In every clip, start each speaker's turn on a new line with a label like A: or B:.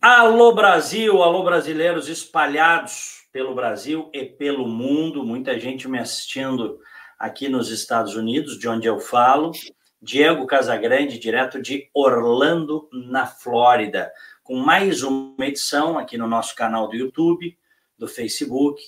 A: Alô Brasil, alô brasileiros espalhados pelo Brasil e pelo mundo, muita gente me assistindo aqui nos Estados Unidos, de onde eu falo. Diego Casagrande, direto de Orlando, na Flórida, com mais uma edição aqui no nosso canal do YouTube, do Facebook,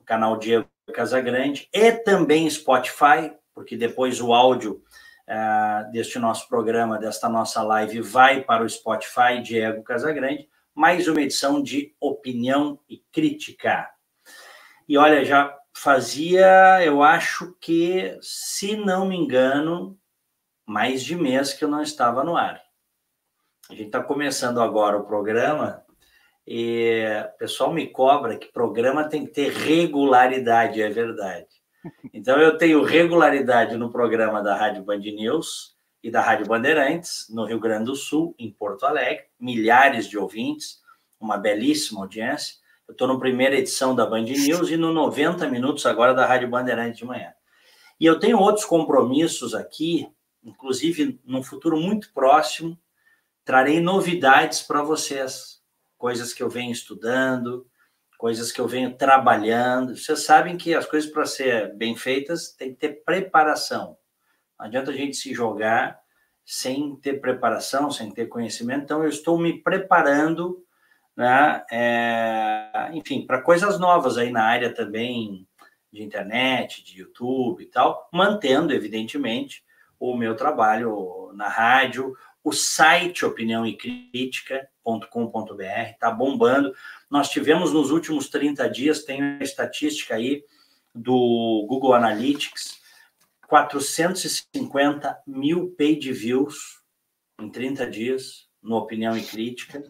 A: o canal Diego Casagrande, e também Spotify, porque depois o áudio uh, deste nosso programa, desta nossa live, vai para o Spotify Diego Casagrande, mais uma edição de opinião e crítica. E olha, já fazia, eu acho que, se não me engano, mais de mês que eu não estava no ar. A gente está começando agora o programa e o pessoal me cobra que programa tem que ter regularidade, é verdade. Então, eu tenho regularidade no programa da Rádio Band News e da Rádio Bandeirantes, no Rio Grande do Sul, em Porto Alegre, milhares de ouvintes, uma belíssima audiência. Eu estou na primeira edição da Band News e no 90 Minutos agora da Rádio Bandeirantes de manhã. E eu tenho outros compromissos aqui, inclusive num futuro muito próximo, trarei novidades para vocês, coisas que eu venho estudando, coisas que eu venho trabalhando. Vocês sabem que as coisas para ser bem feitas tem que ter preparação. Não adianta a gente se jogar sem ter preparação, sem ter conhecimento. Então, eu estou me preparando, né, é, enfim, para coisas novas aí na área também de internet, de YouTube e tal, mantendo, evidentemente, o meu trabalho na rádio, o site Opinião e Crítica.com.br está bombando. Nós tivemos nos últimos 30 dias, tem a estatística aí do Google Analytics, 450 mil page views em 30 dias no Opinião e Crítica,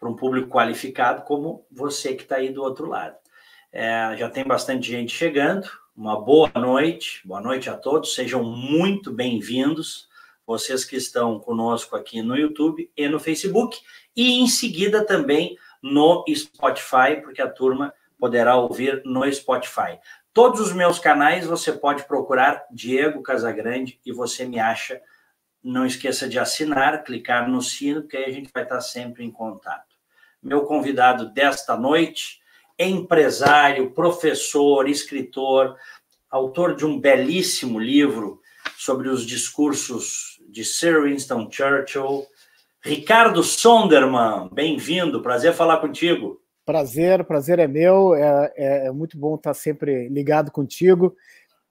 A: para um público qualificado como você que está aí do outro lado. É, já tem bastante gente chegando. Uma boa noite, boa noite a todos, sejam muito bem-vindos, vocês que estão conosco aqui no YouTube e no Facebook e em seguida também no Spotify, porque a turma poderá ouvir no Spotify. Todos os meus canais você pode procurar Diego Casagrande e você me acha. Não esqueça de assinar, clicar no sino, porque aí a gente vai estar sempre em contato. Meu convidado desta noite, empresário, professor, escritor, autor de um belíssimo livro sobre os discursos de Sir Winston Churchill, Ricardo Sonderman, bem-vindo, prazer falar contigo.
B: Prazer, prazer é meu, é, é, é muito bom estar sempre ligado contigo.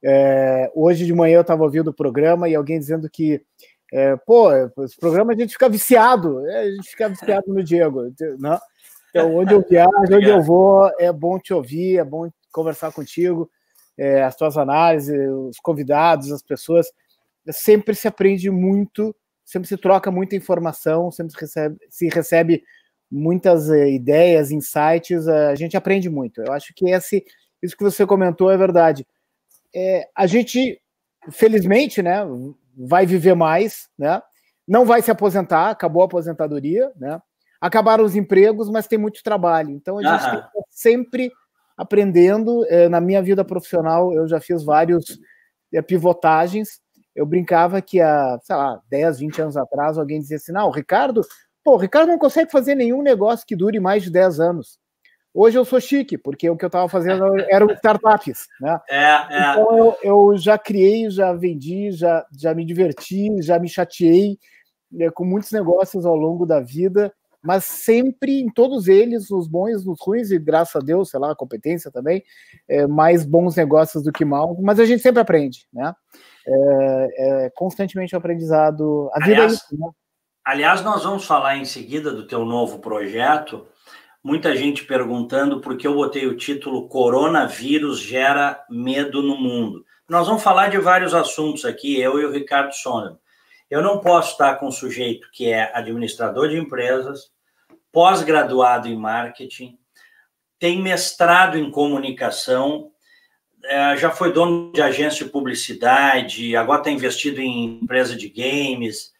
B: É, hoje de manhã eu estava ouvindo o programa e alguém dizendo que, é, pô, esse programa a gente fica viciado, é, a gente fica viciado no Diego, né? Então, onde eu viajo, onde eu vou, é bom te ouvir, é bom conversar contigo, é, as tuas análises, os convidados, as pessoas, sempre se aprende muito sempre se troca muita informação, sempre se recebe, se recebe muitas uh, ideias, insights, uh, a gente aprende muito. Eu acho que esse, isso que você comentou é verdade. É, a gente, felizmente, né, vai viver mais, né? Não vai se aposentar, acabou a aposentadoria, né? Acabaram os empregos, mas tem muito trabalho. Então a gente está sempre aprendendo. É, na minha vida profissional, eu já fiz vários é, pivotagens eu brincava que há, sei lá, 10, 20 anos atrás, alguém dizia assim: não, o Ricardo, pô, o Ricardo não consegue fazer nenhum negócio que dure mais de 10 anos. Hoje eu sou chique, porque o que eu estava fazendo eram startups, né? É, é. Então eu, eu, já criei, já vendi, já, já me diverti, já me chateei né, com muitos negócios ao longo da vida, mas sempre em todos eles, os bons, os ruins, e graças a Deus, sei lá, a competência também, é, mais bons negócios do que mal, mas a gente sempre aprende, né? É, é constantemente o aprendizado. A vida é aliás, é isso, né?
A: Aliás, nós vamos falar em seguida do teu novo projeto. Muita gente perguntando por que eu botei o título Coronavírus gera medo no mundo. Nós vamos falar de vários assuntos aqui, eu e o Ricardo Sonner. Eu não posso estar com um sujeito que é administrador de empresas, pós-graduado em marketing, tem mestrado em comunicação é, já foi dono de agência de publicidade, agora está investido em empresa de games.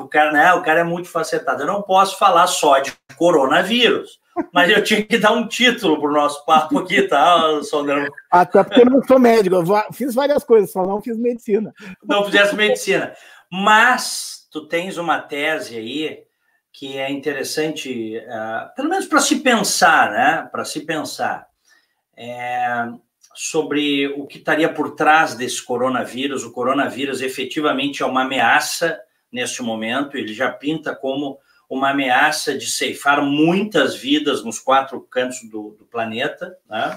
A: O cara, né, o cara é multifacetado. Eu não posso falar só de coronavírus, mas eu tinha que dar um título para o nosso papo aqui, tá, Sondrão?
B: Até porque eu não sou médico, eu fiz várias coisas, só não fiz medicina.
A: Não fizesse medicina. Mas tu tens uma tese aí que é interessante, uh, pelo menos para se pensar, né? Para se pensar é, sobre o que estaria por trás desse coronavírus. O coronavírus efetivamente é uma ameaça neste momento, ele já pinta como uma ameaça de ceifar muitas vidas nos quatro cantos do, do planeta, né?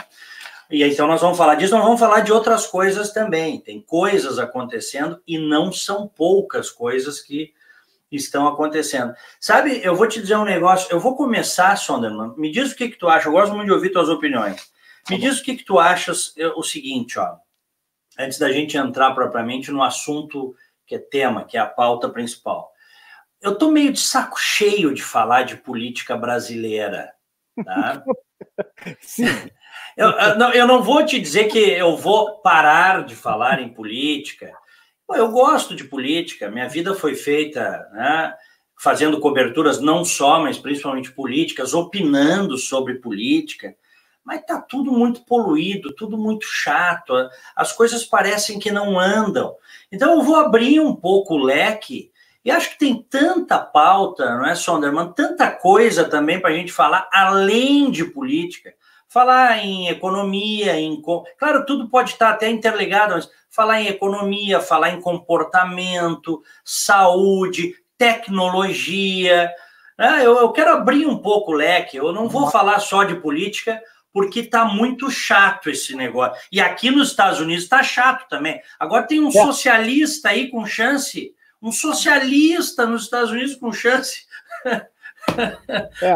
A: E então nós vamos falar disso, nós vamos falar de outras coisas também. Tem coisas acontecendo e não são poucas coisas que estão acontecendo. Sabe, eu vou te dizer um negócio, eu vou começar, Sonderman, me diz o que, que tu acha, eu gosto muito de ouvir tuas opiniões. Me diz o que, que tu achas, o seguinte, ó, antes da gente entrar propriamente no assunto que é tema, que é a pauta principal. Eu tô meio de saco cheio de falar de política brasileira, tá? Sim. Eu, não, eu não vou te dizer que eu vou parar de falar em política, eu gosto de política, minha vida foi feita né, fazendo coberturas não só, mas principalmente políticas, opinando sobre política, mas está tudo muito poluído, tudo muito chato, as coisas parecem que não andam. Então eu vou abrir um pouco o leque e acho que tem tanta pauta, não é, Sonderman? Tanta coisa também para a gente falar além de política. Falar em economia, em. Claro, tudo pode estar até interligado, mas falar em economia, falar em comportamento, saúde, tecnologia. Né? Eu, eu quero abrir um pouco o leque, eu não vou falar só de política, porque está muito chato esse negócio. E aqui nos Estados Unidos está chato também. Agora tem um é. socialista aí com chance, um socialista nos Estados Unidos com chance.
B: É.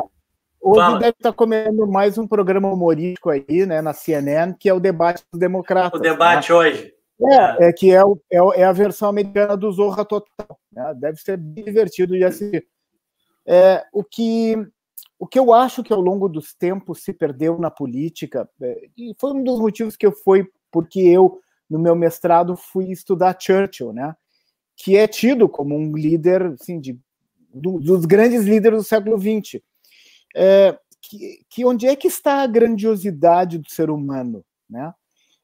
B: Hoje Fala. deve estar tá comendo mais um programa humorístico aí, né, na CNN, que é o debate dos democratas.
A: O debate né? hoje.
B: É, é que é, o, é, é, a versão americana do Zorra Total. Né? Deve ser bem divertido de assistir. É, o, que, o que eu acho que ao longo dos tempos se perdeu na política, é, e foi um dos motivos que eu fui, porque eu, no meu mestrado, fui estudar Churchill, né? que é tido como um líder assim, de, do, dos grandes líderes do século XX. É, que, que onde é que está a grandiosidade do ser humano? Né?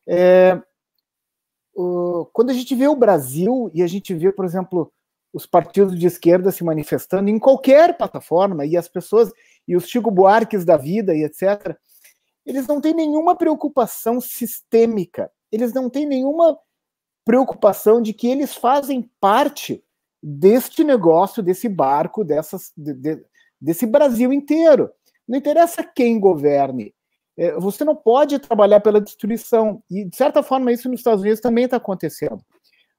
B: É, quando a gente vê o Brasil e a gente vê, por exemplo, os partidos de esquerda se manifestando em qualquer plataforma e as pessoas e os Chico Buarques da vida e etc, eles não têm nenhuma preocupação sistêmica, eles não têm nenhuma preocupação de que eles fazem parte deste negócio, desse barco, dessas, de, de, desse Brasil inteiro. Não interessa quem governe, é, você não pode trabalhar pela destruição. E, de certa forma, isso nos Estados Unidos também está acontecendo.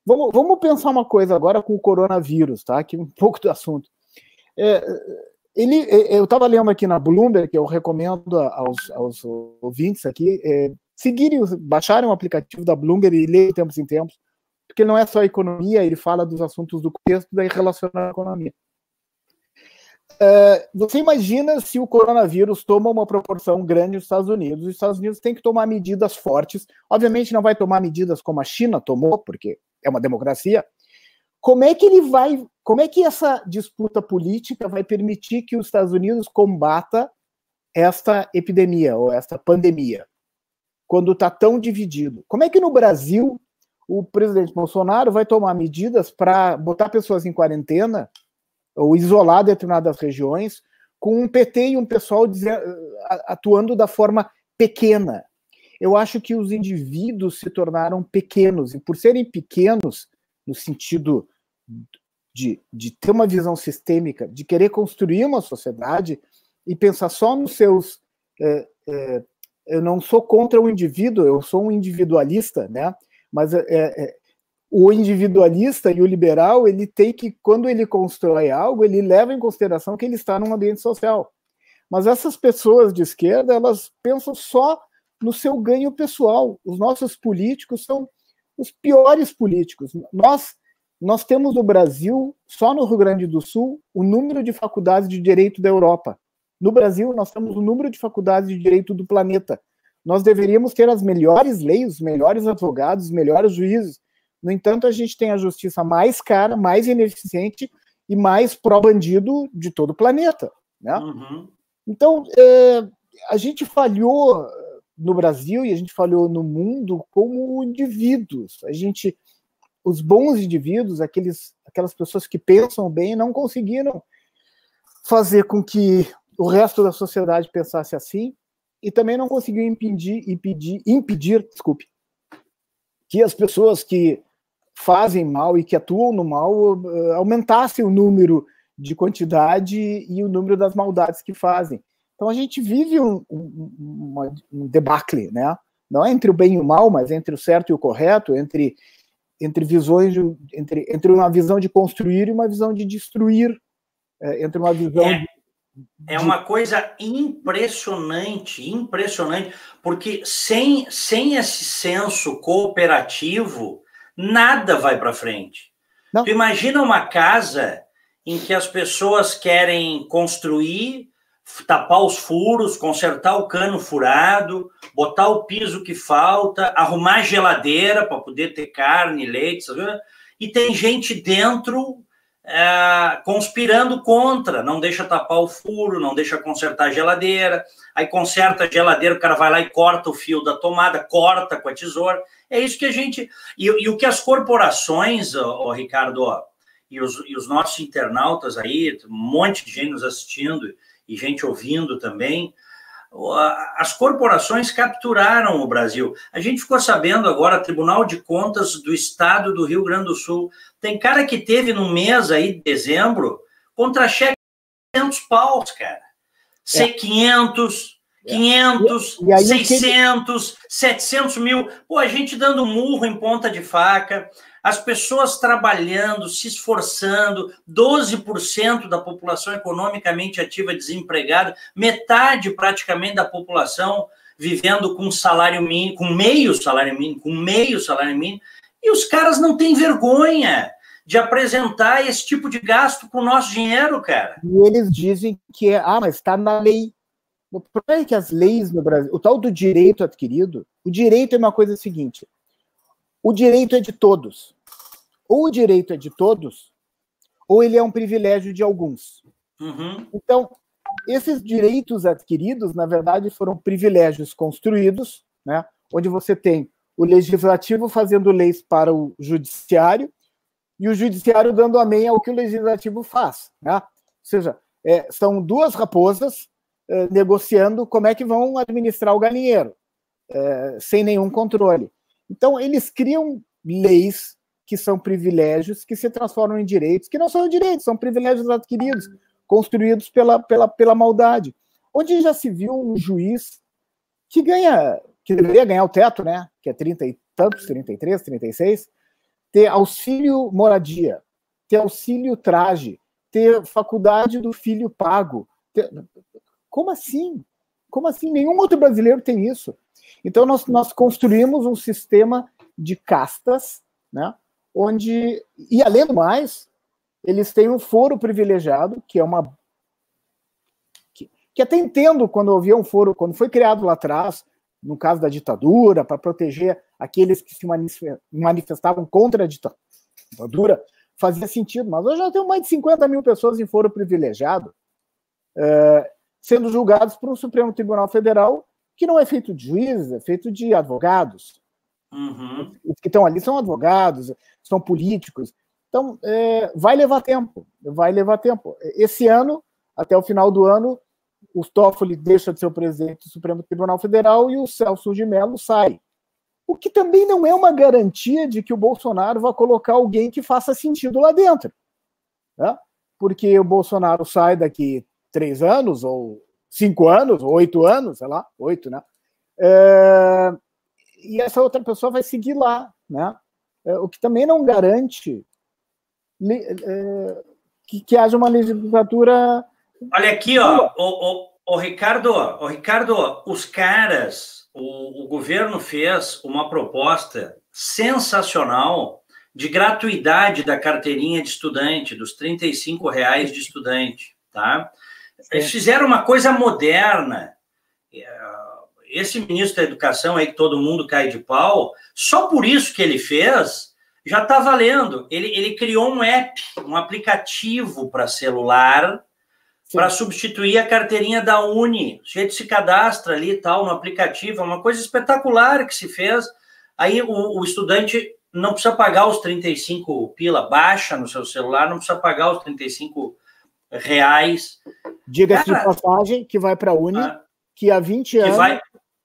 B: Vamos, vamos, pensar uma coisa agora com o coronavírus, tá? Aqui um pouco do assunto. É, ele, é, eu estava lendo aqui na Bloomberg, que eu recomendo aos, aos ouvintes aqui, é, seguirem, baixarem o aplicativo da Bloomberg e lerem tempos em tempos, porque não é só economia, ele fala dos assuntos do contexto, daí relaciona à economia. Uh, você imagina se o coronavírus toma uma proporção grande nos Estados Unidos? Os Estados Unidos têm que tomar medidas fortes. Obviamente, não vai tomar medidas como a China tomou, porque é uma democracia. Como é que ele vai? Como é que essa disputa política vai permitir que os Estados Unidos combata esta epidemia ou esta pandemia quando está tão dividido? Como é que no Brasil o presidente Bolsonaro vai tomar medidas para botar pessoas em quarentena ou isolar determinadas regiões, com um PT e um pessoal atuando da forma pequena. Eu acho que os indivíduos se tornaram pequenos, e por serem pequenos, no sentido de, de ter uma visão sistêmica, de querer construir uma sociedade e pensar só nos seus. É, é, eu não sou contra o indivíduo, eu sou um individualista, né? Mas é, é o individualista e o liberal, ele tem que, quando ele constrói algo, ele leva em consideração que ele está num ambiente social. Mas essas pessoas de esquerda, elas pensam só no seu ganho pessoal. Os nossos políticos são os piores políticos. Nós nós temos no Brasil, só no Rio Grande do Sul, o número de faculdades de direito da Europa. No Brasil, nós temos o número de faculdades de direito do planeta. Nós deveríamos ter as melhores leis, os melhores advogados, os melhores juízes, no entanto, a gente tem a justiça mais cara, mais ineficiente e mais pró-bandido de todo o planeta. Né? Uhum. Então, é, a gente falhou no Brasil e a gente falhou no mundo como indivíduos. A gente, os bons indivíduos, aqueles, aquelas pessoas que pensam bem, não conseguiram fazer com que o resto da sociedade pensasse assim e também não conseguiu impedir, impedir, impedir, desculpe, que as pessoas que fazem mal e que atuam no mal uh, aumentassem o número de quantidade e o número das maldades que fazem. Então a gente vive um, um, um debacle, né? Não é entre o bem e o mal, mas entre o certo e o correto, entre entre visões de, entre entre uma visão de construir e uma visão de destruir, é, entre uma visão
A: é. de é uma coisa impressionante, impressionante, porque sem, sem esse senso cooperativo, nada vai para frente. Não. Tu imagina uma casa em que as pessoas querem construir, tapar os furos, consertar o cano furado, botar o piso que falta, arrumar geladeira para poder ter carne, leite, sabe? e tem gente dentro é, conspirando contra, não deixa tapar o furo, não deixa consertar a geladeira, aí conserta a geladeira, o cara vai lá e corta o fio da tomada, corta com a tesoura. É isso que a gente. E, e o que as corporações, ó, Ricardo, ó, e, os, e os nossos internautas aí, um monte de gente nos assistindo e gente ouvindo também, as corporações capturaram o Brasil. A gente ficou sabendo agora, Tribunal de Contas do Estado do Rio Grande do Sul. Tem cara que teve no mês aí, de dezembro, contra-cheque 500 paus, cara. É. C500, 500, e, e 600, 700 mil. Pô, a gente dando murro em ponta de faca, as pessoas trabalhando, se esforçando, 12% da população economicamente ativa desempregada, metade praticamente da população vivendo com salário mínimo, com meio salário mínimo, com meio salário mínimo, e os caras não têm vergonha de apresentar esse tipo de gasto com o nosso dinheiro, cara.
B: E eles dizem que, ah, mas está na lei. O problema é que as leis no Brasil, o tal do direito adquirido, o direito é uma coisa seguinte: o direito é de todos. Ou o direito é de todos, ou ele é um privilégio de alguns. Uhum. Então, esses direitos adquiridos, na verdade, foram privilégios construídos, né, onde você tem o legislativo fazendo leis para o judiciário e o judiciário dando amém ao que o legislativo faz. Né? Ou seja, é, são duas raposas é, negociando como é que vão administrar o galinheiro, é, sem nenhum controle. Então, eles criam leis que são privilégios que se transformam em direitos, que não são direitos, são privilégios adquiridos, construídos pela, pela, pela maldade. Onde já se viu um juiz que ganha, que deveria ganhar o teto, né? Que é 30 e tantos, 33, 36, ter auxílio moradia, ter auxílio traje, ter faculdade do filho pago. Ter... Como assim? Como assim? Nenhum outro brasileiro tem isso. Então, nós, nós construímos um sistema de castas, né, onde, e além do mais, eles têm um foro privilegiado, que é uma. Que, que até entendo quando havia um foro, quando foi criado lá atrás, no caso da ditadura, para proteger aqueles que se manifestavam contra a ditadura, fazia sentido, mas hoje já tem mais de 50 mil pessoas em foro privilegiado, é, sendo julgados por um Supremo Tribunal Federal que não é feito de juízes, é feito de advogados. Uhum. Os que estão ali são advogados, são políticos. Então, é, vai levar tempo, vai levar tempo. Esse ano, até o final do ano, o Toffoli deixa de ser o presidente do Supremo Tribunal Federal e o Celso de Mello sai. O que também não é uma garantia de que o Bolsonaro vai colocar alguém que faça sentido lá dentro. Né? Porque o Bolsonaro sai daqui três anos, ou cinco anos, oito anos, sei lá, oito, né? É, e essa outra pessoa vai seguir lá, né? É, o que também não garante é, que, que, haja uma legislatura.
A: Olha aqui, ó, o, o, o Ricardo, o Ricardo, os caras, o, o governo fez uma proposta sensacional de gratuidade da carteirinha de estudante, dos 35 reais de estudante, tá? Eles fizeram uma coisa moderna. É, esse ministro da Educação aí que todo mundo cai de pau, só por isso que ele fez, já está valendo. Ele, ele criou um app, um aplicativo para celular, para substituir a carteirinha da Uni. O sujeito se cadastra ali e tal no aplicativo, é uma coisa espetacular que se fez. Aí o, o estudante não precisa pagar os 35 pila, baixa no seu celular, não precisa pagar os 35 reais.
B: Diga-se de passagem que vai para a Uni, ah, que há 20 anos vai,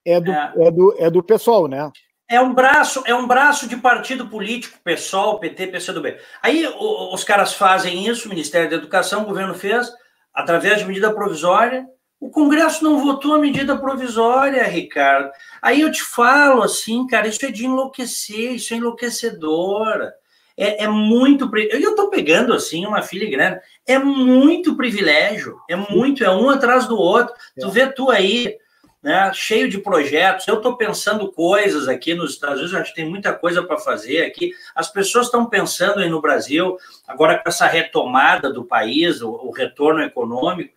B: é, do, é, é, do, é do pessoal, né?
A: É um braço, é um braço de partido político, PSOL, PT, PCdoB. Aí o, os caras fazem isso, o Ministério da Educação, o governo fez, através de medida provisória. O Congresso não votou a medida provisória, Ricardo. Aí eu te falo assim, cara, isso é de enlouquecer, isso é enlouquecedor. É, é muito. Eu estou pegando assim uma filha grande. É muito privilégio. É muito, é um atrás do outro. Tu vê tu aí, né, cheio de projetos. Eu estou pensando coisas aqui nos Estados Unidos, acho que tem muita coisa para fazer aqui. As pessoas estão pensando aí no Brasil, agora com essa retomada do país, o, o retorno econômico,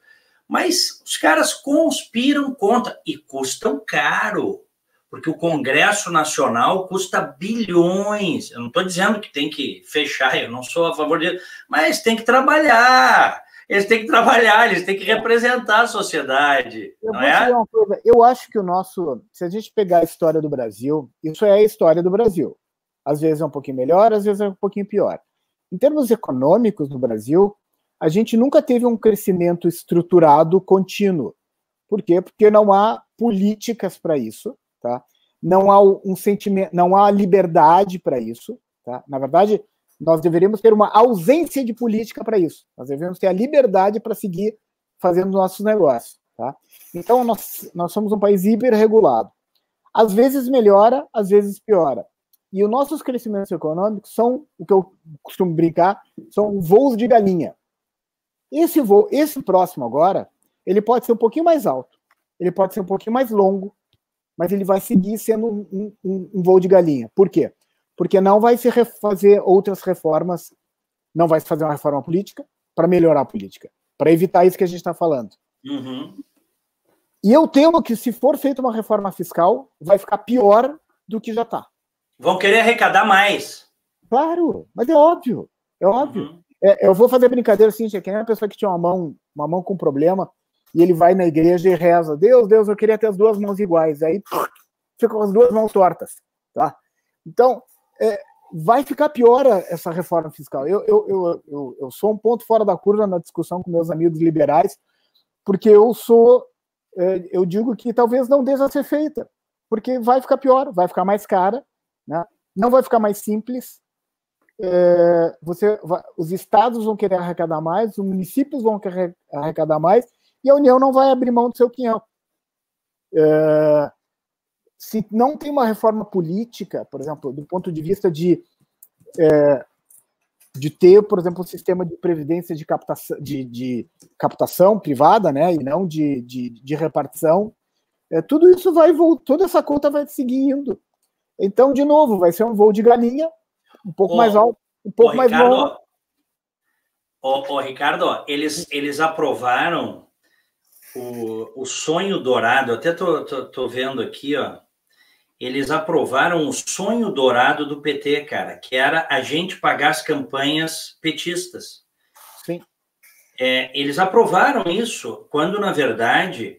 A: mas os caras conspiram contra e custam caro porque o Congresso Nacional custa bilhões. Eu não estou dizendo que tem que fechar, eu não sou a favor disso, mas tem que trabalhar. Eles têm que trabalhar, eles têm que representar a sociedade.
B: Eu, não é? eu acho que o nosso. Se a gente pegar a história do Brasil, isso é a história do Brasil. Às vezes é um pouquinho melhor, às vezes é um pouquinho pior. Em termos econômicos no Brasil, a gente nunca teve um crescimento estruturado contínuo. Por quê? Porque não há políticas para isso tá? Não há um sentimento, não há liberdade para isso, tá? Na verdade, nós deveríamos ter uma ausência de política para isso. Nós devemos ter a liberdade para seguir fazendo nossos negócios, tá? Então nós, nós somos um país hiperregulado. Às vezes melhora, às vezes piora. E os nossos crescimentos econômicos são o que eu costumo brincar, são voos de galinha. Esse voo, esse próximo agora, ele pode ser um pouquinho mais alto, ele pode ser um pouquinho mais longo, mas ele vai seguir sendo um, um, um voo de galinha. Por quê? Porque não vai se fazer outras reformas, não vai se fazer uma reforma política para melhorar a política, para evitar isso que a gente está falando.
A: Uhum.
B: E eu temo que, se for feita uma reforma fiscal, vai ficar pior do que já está.
A: Vão querer arrecadar mais.
B: Claro, mas é óbvio. É óbvio. Uhum. É, eu vou fazer brincadeira assim, que nem a pessoa que tinha uma mão, uma mão com problema, e ele vai na igreja e reza: Deus, Deus, eu queria ter as duas mãos iguais. Aí fica com as duas mãos tortas. Tá? Então, é, vai ficar pior essa reforma fiscal. Eu, eu, eu, eu, eu sou um ponto fora da curva na discussão com meus amigos liberais, porque eu sou. É, eu digo que talvez não deva ser feita, porque vai ficar pior, vai ficar mais cara, né? não vai ficar mais simples. É, você, os estados vão querer arrecadar mais, os municípios vão querer arrecadar mais, e a União não vai abrir mão do seu quinhão. É, se não tem uma reforma política, por exemplo, do ponto de vista de, é, de ter, por exemplo, um sistema de previdência de captação, de, de captação privada, né, e não de, de, de repartição, é, tudo isso vai toda essa conta vai seguir indo. Então, de novo, vai ser um voo de galinha, um pouco ô, mais alto, um pouco ô, mais Ricardo, longo.
A: Ô, ô, Ricardo, eles, eles aprovaram o, o sonho dourado, até tô, tô, tô, vendo aqui, ó. Eles aprovaram o sonho dourado do PT, cara, que era a gente pagar as campanhas petistas.
B: Sim.
A: É, eles aprovaram isso quando, na verdade,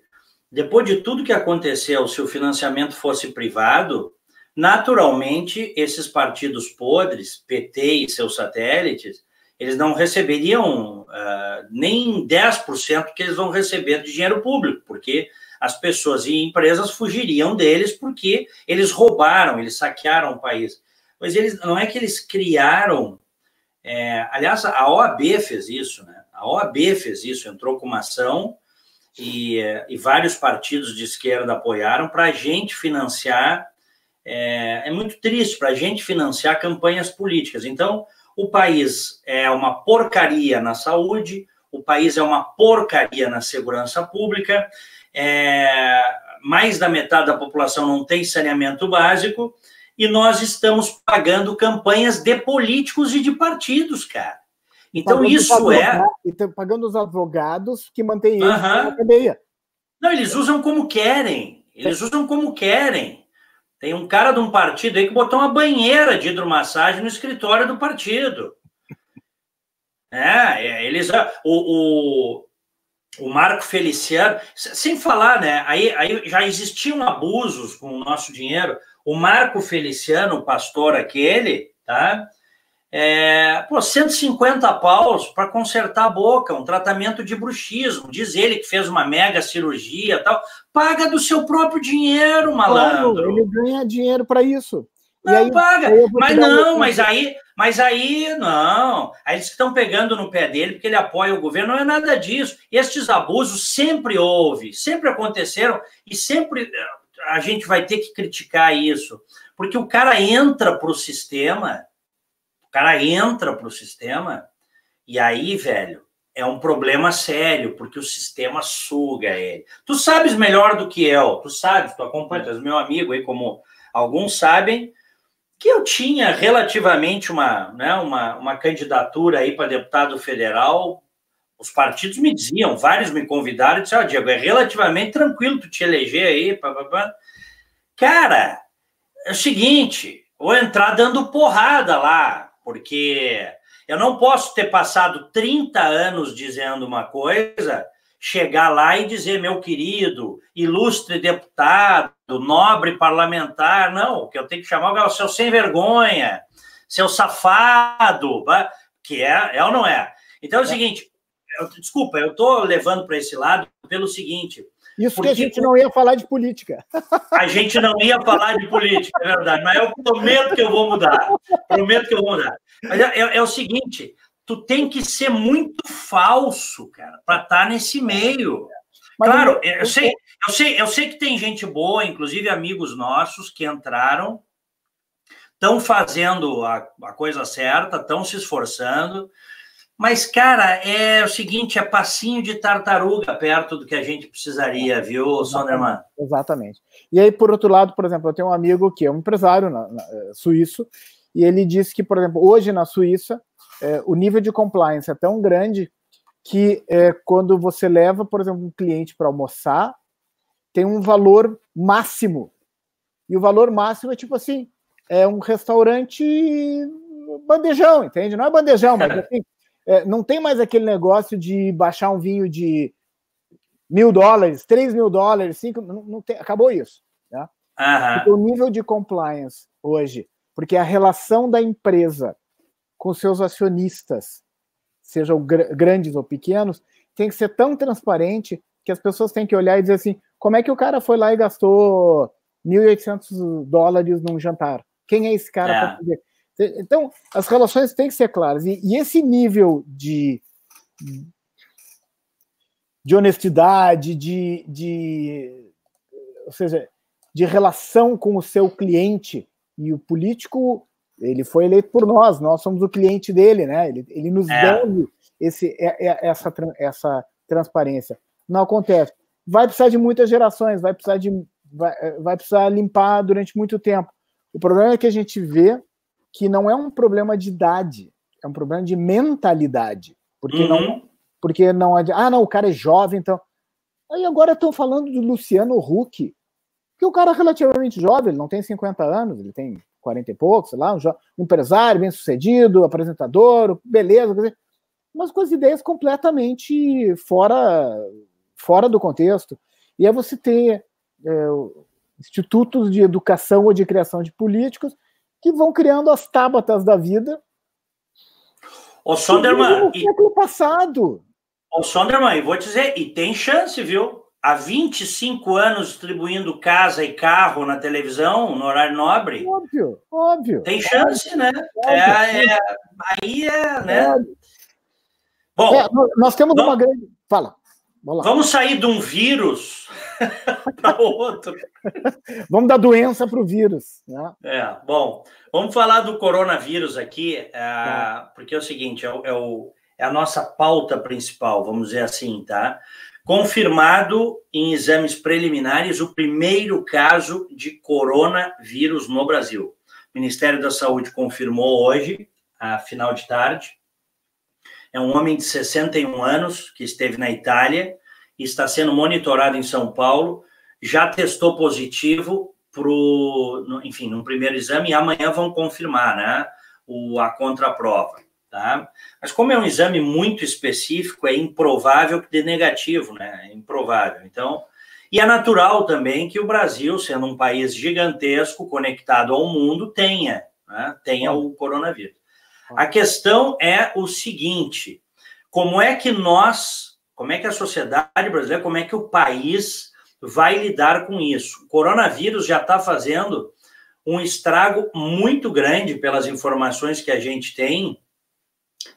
A: depois de tudo que aconteceu, se o financiamento fosse privado, naturalmente esses partidos podres, PT e seus satélites, eles não receberiam uh, nem 10% que eles vão receber de dinheiro público, porque as pessoas e empresas fugiriam deles porque eles roubaram, eles saquearam o país. Mas eles não é que eles criaram. É, aliás, a OAB fez isso, né? A OAB fez isso, entrou com uma ação e, e vários partidos de esquerda apoiaram para a gente financiar. É, é muito triste para a gente financiar campanhas políticas. Então, o país é uma porcaria na saúde, o país é uma porcaria na segurança pública, é, mais da metade da população não tem saneamento básico, e nós estamos pagando campanhas de políticos e de partidos, cara. Então, pagando isso é.
B: Pagando os advogados que mantêm eles uhum. na cadeia.
A: Não, eles usam como querem. Eles usam como querem. Tem um cara de um partido aí que botou uma banheira de hidromassagem no escritório do partido. É, é eles. O, o, o Marco Feliciano, sem falar, né? Aí, aí já existiam abusos com o nosso dinheiro. O Marco Feliciano, o pastor aquele, tá? É, pô, 150 paus para consertar a boca, um tratamento de bruxismo. Diz ele que fez uma mega cirurgia tal. Paga do seu próprio dinheiro, malandro.
B: Claro, ele ganha dinheiro para isso.
A: Não, aí, paga. Aí mas não, mas aí, mas aí não. Aí eles estão pegando no pé dele porque ele apoia o governo. Não é nada disso. Estes abusos sempre houve, sempre aconteceram e sempre eh, a gente vai ter que criticar isso. Porque o cara entra para o sistema o cara entra para o sistema e aí, velho, é um problema sério, porque o sistema suga ele. Tu sabes melhor do que eu, tu sabes, tu acompanha, tu és meu amigo aí, como alguns sabem, que eu tinha relativamente uma, né, uma, uma candidatura aí para deputado federal. Os partidos me diziam, vários me convidaram e disseram, oh, Diego, é relativamente tranquilo tu te eleger aí. Pá, pá, pá. Cara, é o seguinte, vou entrar dando porrada lá porque eu não posso ter passado 30 anos dizendo uma coisa, chegar lá e dizer, meu querido, ilustre deputado, nobre parlamentar, não, o que eu tenho que chamar é o seu sem vergonha, seu safado, que é, é ou não é? Então é o é. seguinte, eu, desculpa, eu estou levando para esse lado pelo seguinte,
B: isso Porque que a gente não ia falar de política.
A: A gente não ia falar de política, é verdade. Mas eu prometo que eu vou mudar. Prometo que eu vou mudar. Mas é, é, é o seguinte: tu tem que ser muito falso, cara, para estar tá nesse meio. Mas claro, eu, eu, sei, eu, sei, eu sei que tem gente boa, inclusive amigos nossos que entraram, estão fazendo a, a coisa certa, estão se esforçando. Mas, cara, é o seguinte, é passinho de tartaruga perto do que a gente precisaria, viu, Sonderman?
B: Exatamente. E aí, por outro lado, por exemplo, eu tenho um amigo que é um empresário na, na, eh, suíço, e ele disse que, por exemplo, hoje na Suíça, é, o nível de compliance é tão grande que é, quando você leva, por exemplo, um cliente para almoçar, tem um valor máximo. E o valor máximo é tipo assim, é um restaurante bandejão, entende? Não é bandejão, mas assim, é, não tem mais aquele negócio de baixar um vinho de mil dólares, três mil dólares, cinco, não, não tem, acabou isso. Né? Uhum. o nível de compliance hoje, porque a relação da empresa com seus acionistas, sejam gr grandes ou pequenos, tem que ser tão transparente que as pessoas têm que olhar e dizer assim, como é que o cara foi lá e gastou 1.800 dólares num jantar? Quem é esse cara é. para fazer? Então, as relações têm que ser claras. E, e esse nível de, de honestidade, de, de, ou seja, de relação com o seu cliente e o político, ele foi eleito por nós, nós somos o cliente dele, né? Ele, ele nos é. esse, é, é, essa, essa transparência. Não acontece. Vai precisar de muitas gerações, vai precisar de vai, vai precisar limpar durante muito tempo. O problema é que a gente vê que não é um problema de idade, é um problema de mentalidade. Porque uhum. não. Porque não. Ah, não, o cara é jovem, então. Aí agora estão falando do Luciano Huck, que o cara é relativamente jovem, ele não tem 50 anos, ele tem 40 e poucos, sei lá, um, um empresário bem sucedido, apresentador, beleza, mas com as ideias completamente fora, fora do contexto. E aí você tem é, institutos de educação ou de criação de políticos que vão criando as tábatas da vida.
A: O Sonderman.
B: No século passado.
A: O Sonderman, e vou dizer, e tem chance, viu? Há 25 anos distribuindo casa e carro na televisão, no horário nobre.
B: Óbvio, óbvio.
A: Tem chance, óbvio, né? Óbvio, é, é, aí é, né?
B: Bom, é, nós temos uma grande. Fala.
A: Vamos sair de um vírus para outro.
B: vamos da doença para o vírus. Né?
A: É, bom, vamos falar do coronavírus aqui, é, é. porque é o seguinte, é, é, o, é a nossa pauta principal, vamos dizer assim, tá? Confirmado em exames preliminares o primeiro caso de coronavírus no Brasil. O Ministério da Saúde confirmou hoje, a final de tarde. É um homem de 61 anos que esteve na Itália está sendo monitorado em São Paulo, já testou positivo pro, enfim, no primeiro exame e amanhã vão confirmar, né, o, a contraprova, tá? Mas como é um exame muito específico, é improvável que dê negativo, né? É improvável. Então, e é natural também que o Brasil, sendo um país gigantesco, conectado ao mundo, tenha, né, tenha o coronavírus. A questão é o seguinte: como é que nós, como é que a sociedade brasileira, como é que o país vai lidar com isso? O coronavírus já está fazendo um estrago muito grande pelas informações que a gente tem.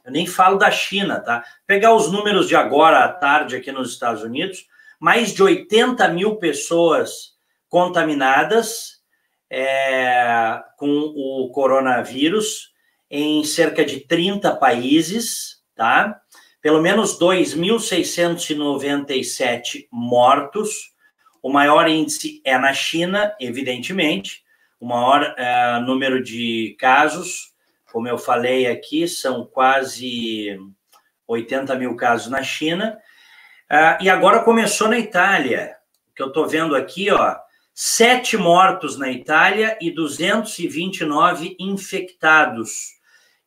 A: Eu nem falo da China, tá? Pegar os números de agora à tarde aqui nos Estados Unidos, mais de 80 mil pessoas contaminadas é, com o coronavírus em cerca de 30 países, tá? Pelo menos 2.697 mortos. O maior índice é na China, evidentemente. O maior é, número de casos, como eu falei aqui, são quase 80 mil casos na China. Uh, e agora começou na Itália, que eu estou vendo aqui, ó, sete mortos na Itália e 229 infectados.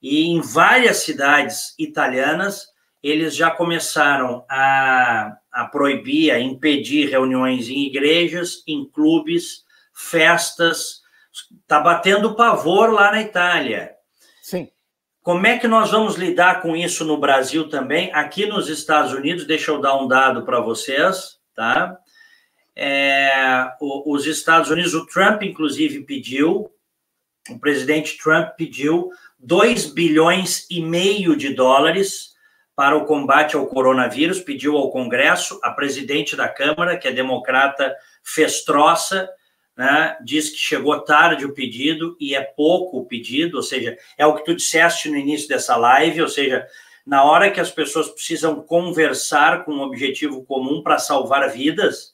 A: E em várias cidades italianas, eles já começaram a, a proibir, a impedir reuniões em igrejas, em clubes, festas. Está batendo pavor lá na Itália.
B: Sim.
A: Como é que nós vamos lidar com isso no Brasil também? Aqui nos Estados Unidos, deixa eu dar um dado para vocês, tá? É, os Estados Unidos, o Trump, inclusive, pediu, o presidente Trump pediu 2 bilhões e meio de dólares para o combate ao coronavírus, pediu ao Congresso, a presidente da Câmara, que é democrata, fez troça, né, diz que chegou tarde o pedido e é pouco o pedido, ou seja, é o que tu disseste no início dessa live, ou seja, na hora que as pessoas precisam conversar com um objetivo comum para salvar vidas,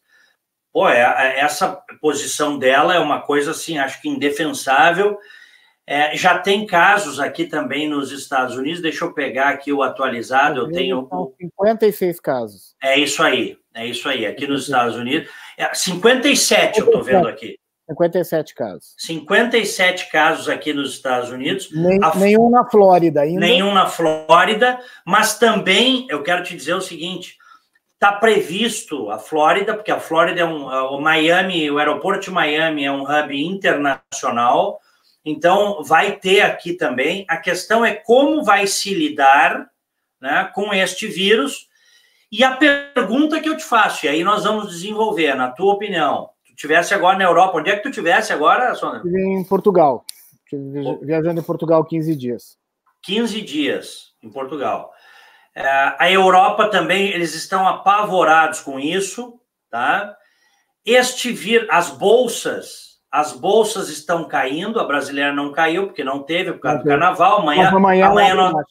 A: pô, é, é, essa posição dela é uma coisa assim, acho que indefensável. É, já tem casos aqui também nos Estados Unidos, deixa eu pegar aqui o atualizado, eu tenho.
B: 56 casos.
A: É isso aí, é isso aí, aqui nos Estados Unidos. É, 57 eu estou vendo aqui.
B: 57 casos.
A: 57 casos aqui nos Estados Unidos.
B: Nem, a, nenhum na Flórida ainda.
A: Nenhum na Flórida, mas também eu quero te dizer o seguinte: está previsto a Flórida, porque a Flórida é um. O Miami, o aeroporto de Miami é um hub internacional então, vai ter aqui também. A questão é como vai se lidar né, com este vírus. E a pergunta que eu te faço, e aí nós vamos desenvolver, na tua opinião, tu tivesse agora na Europa, onde é que tu tivesse agora, Sônia?
B: Em Portugal. Viajando em Portugal 15 dias.
A: 15 dias em Portugal. É, a Europa também, eles estão apavorados com isso, tá? Este vir, as bolsas as bolsas estão caindo, a brasileira não caiu, porque não teve, por causa do carnaval. Amanhã, amanhã, amanhã, ela, não,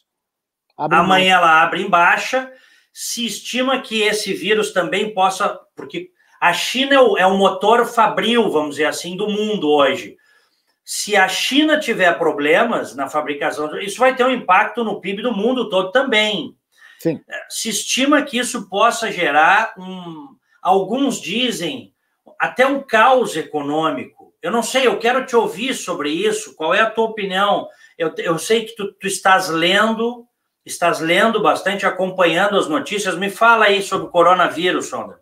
A: abre amanhã ela abre em baixa. Se estima que esse vírus também possa. Porque a China é o, é o motor fabril, vamos dizer assim, do mundo hoje. Se a China tiver problemas na fabricação, isso vai ter um impacto no PIB do mundo todo também.
B: Sim.
A: Se estima que isso possa gerar um. Alguns dizem até um caos econômico eu não sei, eu quero te ouvir sobre isso. Qual é a tua opinião? Eu, eu sei que tu, tu estás lendo, estás lendo bastante, acompanhando as notícias. Me fala aí sobre o coronavírus, Sondra.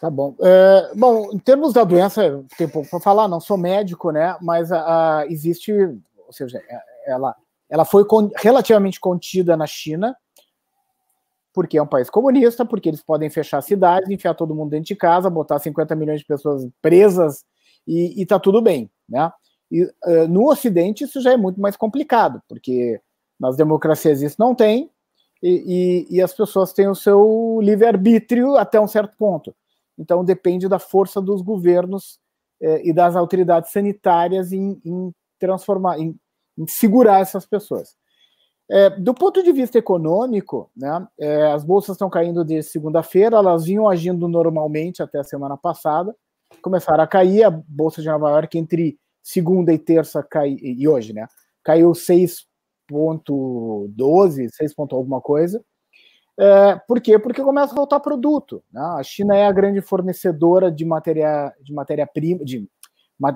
B: Tá bom. É, bom, em termos da doença, tem pouco para falar, não sou médico, né? Mas a, a, existe, ou seja, é, ela, ela foi con, relativamente contida na China, porque é um país comunista, porque eles podem fechar cidades, enfiar todo mundo dentro de casa, botar 50 milhões de pessoas presas e está tudo bem, né? E, uh, no Ocidente isso já é muito mais complicado, porque nas democracias isso não tem, e, e, e as pessoas têm o seu livre-arbítrio até um certo ponto. Então depende da força dos governos eh, e das autoridades sanitárias em, em transformar, em, em, segurar essas pessoas. É, do ponto de vista econômico, né, é, as bolsas estão caindo desde segunda-feira, elas vinham agindo normalmente até a semana passada, começaram a cair. A Bolsa de Nova York, entre segunda e terça, cai, e hoje, né? Caiu 6,12, 6 ponto alguma coisa. É, por quê? Porque começa a faltar produto. Né? A China é a grande fornecedora de matéria de matéria-prima, de,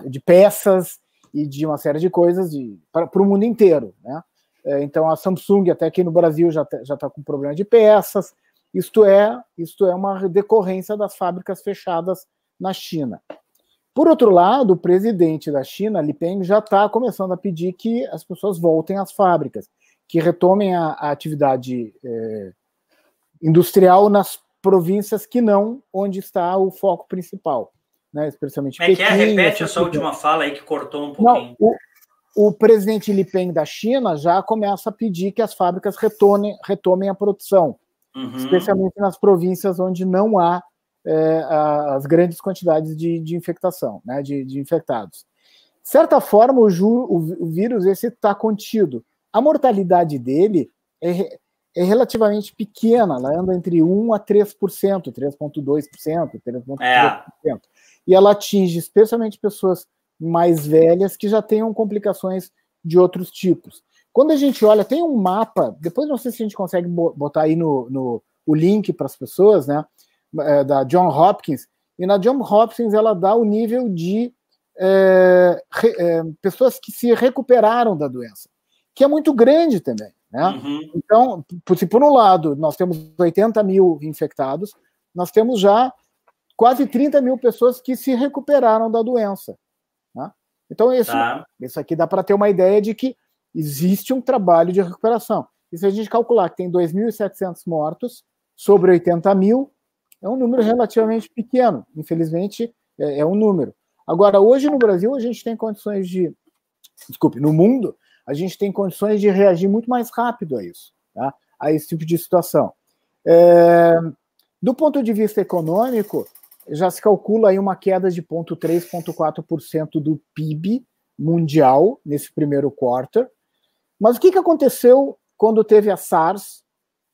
B: de peças e de uma série de coisas para o mundo inteiro. Né? É, então a Samsung, até aqui no Brasil, já está tá com problema de peças. Isto é, isto é uma decorrência das fábricas fechadas na China. Por outro lado, o presidente da China, Li Peng, já está começando a pedir que as pessoas voltem às fábricas. que retomem a, a atividade é, industrial nas províncias que não onde está o foco principal, né? especialmente
A: Como é que é? Repete essa última fala aí que cortou um pouquinho.
B: Não, o, o presidente Li Peng da China já começa a pedir que as fábricas retomem, retomem a produção, uhum. especialmente nas províncias onde não há é, as grandes quantidades de, de infectação, né, de, de infectados. De certa forma, o, ju, o, vírus esse está contido. A mortalidade dele é, é relativamente pequena, ela anda entre 1 a 3%, 3,2%, 3,3%. É. E ela atinge especialmente pessoas mais velhas que já tenham complicações de outros tipos. Quando a gente olha, tem um mapa, depois não sei se a gente consegue botar aí no, no o link para as pessoas, né? É, da John Hopkins, e na John Hopkins ela dá o nível de é, é, pessoas que se recuperaram da doença, que é muito grande também. Né? Uhum. Então, se por um lado nós temos 80 mil infectados, nós temos já quase 30 mil pessoas que se recuperaram da doença. Né? Então, isso, tá. isso aqui dá para ter uma ideia de que existe um trabalho de recuperação. E se a gente calcular que tem 2.700 mortos sobre 80 mil, é um número relativamente pequeno. Infelizmente, é, é um número. Agora, hoje no Brasil, a gente tem condições de. Desculpe, no mundo, a gente tem condições de reagir muito mais rápido a isso, tá? a esse tipo de situação. É, do ponto de vista econômico, já se calcula aí uma queda de 0,3, 0,4% do PIB mundial nesse primeiro quarter. Mas o que, que aconteceu quando teve a SARS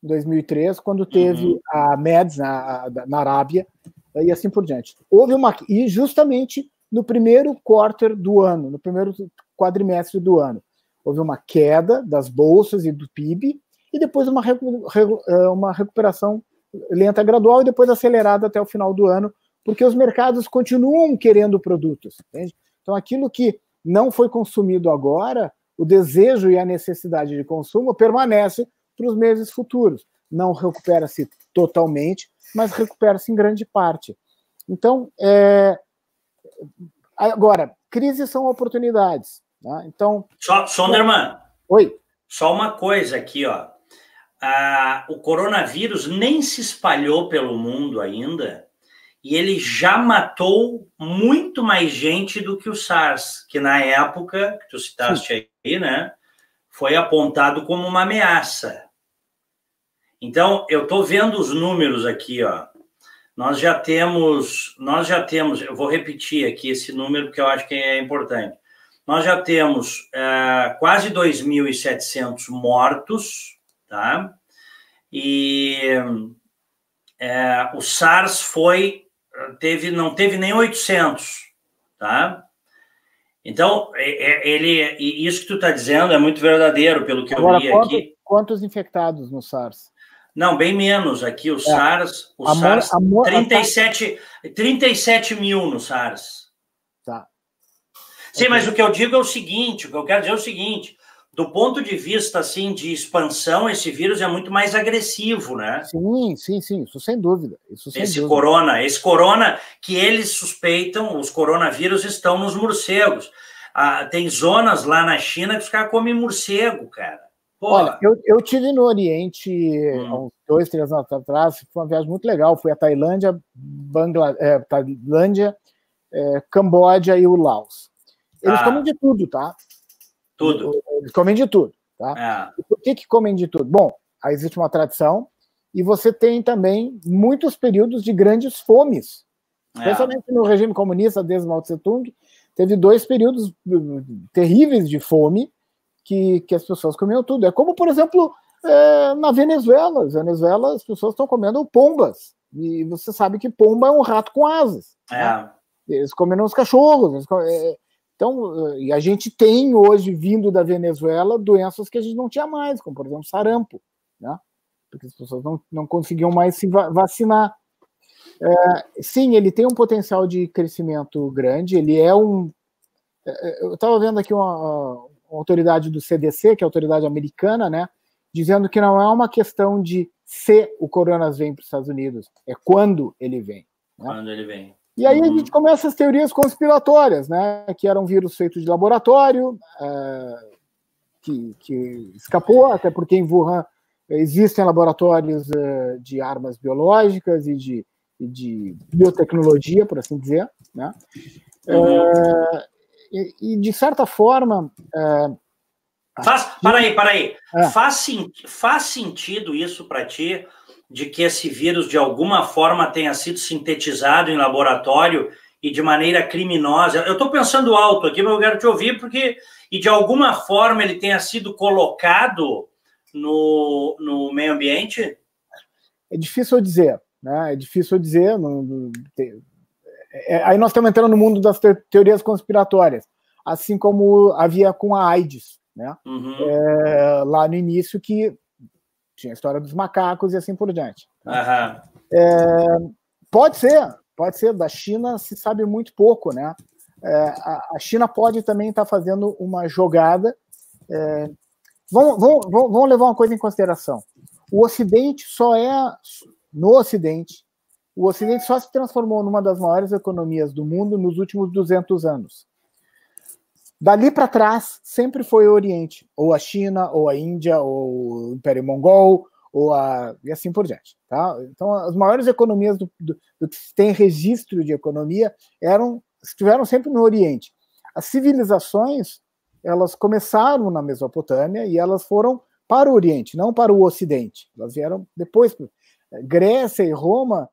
B: em 2003, quando teve uhum. a MEDS na, na Arábia e assim por diante. Houve uma e justamente no primeiro quarter do ano, no primeiro quadrimestre do ano, houve uma queda das bolsas e do PIB e depois uma, é, uma recuperação lenta gradual e depois acelerada até o final do ano, porque os mercados continuam querendo produtos. Entende? Então aquilo que não foi consumido agora, o desejo e a necessidade de consumo permanece para os meses futuros. Não recupera-se totalmente, mas recupera-se em grande parte. Então, é... agora, crises são oportunidades. Tá? Então,
A: só, Sonderman.
B: Oi.
A: Só uma coisa aqui, ó. Ah, o coronavírus nem se espalhou pelo mundo ainda e ele já matou muito mais gente do que o SARS, que na época que tu citaste Sim. aí, né, foi apontado como uma ameaça. Então, eu estou vendo os números aqui, ó. Nós já temos, nós já temos, eu vou repetir aqui esse número porque eu acho que é importante. Nós já temos é, quase 2.700 mortos, tá? E é, o SARS foi, teve, não teve nem 800, tá? Então, é, é, ele, isso que tu está dizendo é muito verdadeiro, pelo que Agora, eu li quanto, aqui.
B: Quantos infectados no SARS?
A: Não, bem menos. Aqui o é. SARS, o amor, SARS, amor, 37, 37 mil no SARS.
B: Tá.
A: Sim, okay. mas o que eu digo é o seguinte, o que eu quero dizer é o seguinte, do ponto de vista assim de expansão, esse vírus é muito mais agressivo, né?
B: Sim, sim, sim, isso sem dúvida. Isso sem
A: esse
B: dúvida.
A: corona, esse corona que eles suspeitam, os coronavírus estão nos morcegos. Ah, tem zonas lá na China que os caras comem morcego, cara.
B: Olha, eu, eu tive no Oriente hum. há uns dois, três anos atrás, foi uma viagem muito legal. Fui a Tailândia, Bangla, é, Tailândia, é, Camboja e o Laos. Eles ah. comem de tudo, tá?
A: Tudo.
B: Eles comem de tudo, tá? É. por que, que comem de tudo? Bom, aí existe uma tradição e você tem também muitos períodos de grandes fomes. É. Especialmente no regime comunista, desde Mao Tse Tung, teve dois períodos uh, terríveis de fome que, que as pessoas comiam tudo. É como, por exemplo, é, na Venezuela. Na Venezuela, as pessoas estão comendo pombas. E você sabe que pomba é um rato com asas. É. Né? Eles comem os cachorros. Comem, é, então, e a gente tem hoje, vindo da Venezuela, doenças que a gente não tinha mais, como, por exemplo, sarampo. Né? Porque as pessoas não, não conseguiam mais se vacinar. É, sim, ele tem um potencial de crescimento grande. Ele é um. É, eu estava vendo aqui uma, autoridade do CDC, que é a autoridade americana, né, dizendo que não é uma questão de se o coronavírus vem para os Estados Unidos, é quando ele vem.
A: Né? Quando ele vem.
B: E aí uhum. a gente começa as teorias conspiratórias, né, que era um vírus feito de laboratório, é, que, que escapou, até porque em Wuhan existem laboratórios uh, de armas biológicas e de, e de, biotecnologia, por assim dizer, né? Uhum. Uh, e, e, de certa forma. Uh,
A: faz, para aí, para aí. É. Faz, faz sentido isso para ti, de que esse vírus de alguma forma tenha sido sintetizado em laboratório e de maneira criminosa? Eu estou pensando alto aqui, mas eu quero te ouvir, porque. E de alguma forma ele tenha sido colocado no, no meio ambiente?
B: É difícil dizer, né? É difícil dizer. Não, não, é, aí nós estamos entrando no mundo das te teorias conspiratórias, assim como havia com a AIDS, né? Uhum. É, lá no início que tinha a história dos macacos e assim por diante. Tá? Uhum. É, pode ser, pode ser. Da China se sabe muito pouco, né? É, a, a, China pode também estar tá fazendo uma jogada. É, vamos, vamos, vamos levar uma coisa em consideração. O Ocidente só é no Ocidente o Ocidente só se transformou numa das maiores economias do mundo nos últimos 200 anos. Dali para trás, sempre foi o Oriente, ou a China, ou a Índia, ou o Império Mongol, ou a e assim por diante. Tá? Então, as maiores economias do, do, do que tem registro de economia eram estiveram sempre no Oriente. As civilizações elas começaram na Mesopotâmia e elas foram para o Oriente, não para o Ocidente. Elas vieram depois. Grécia e Roma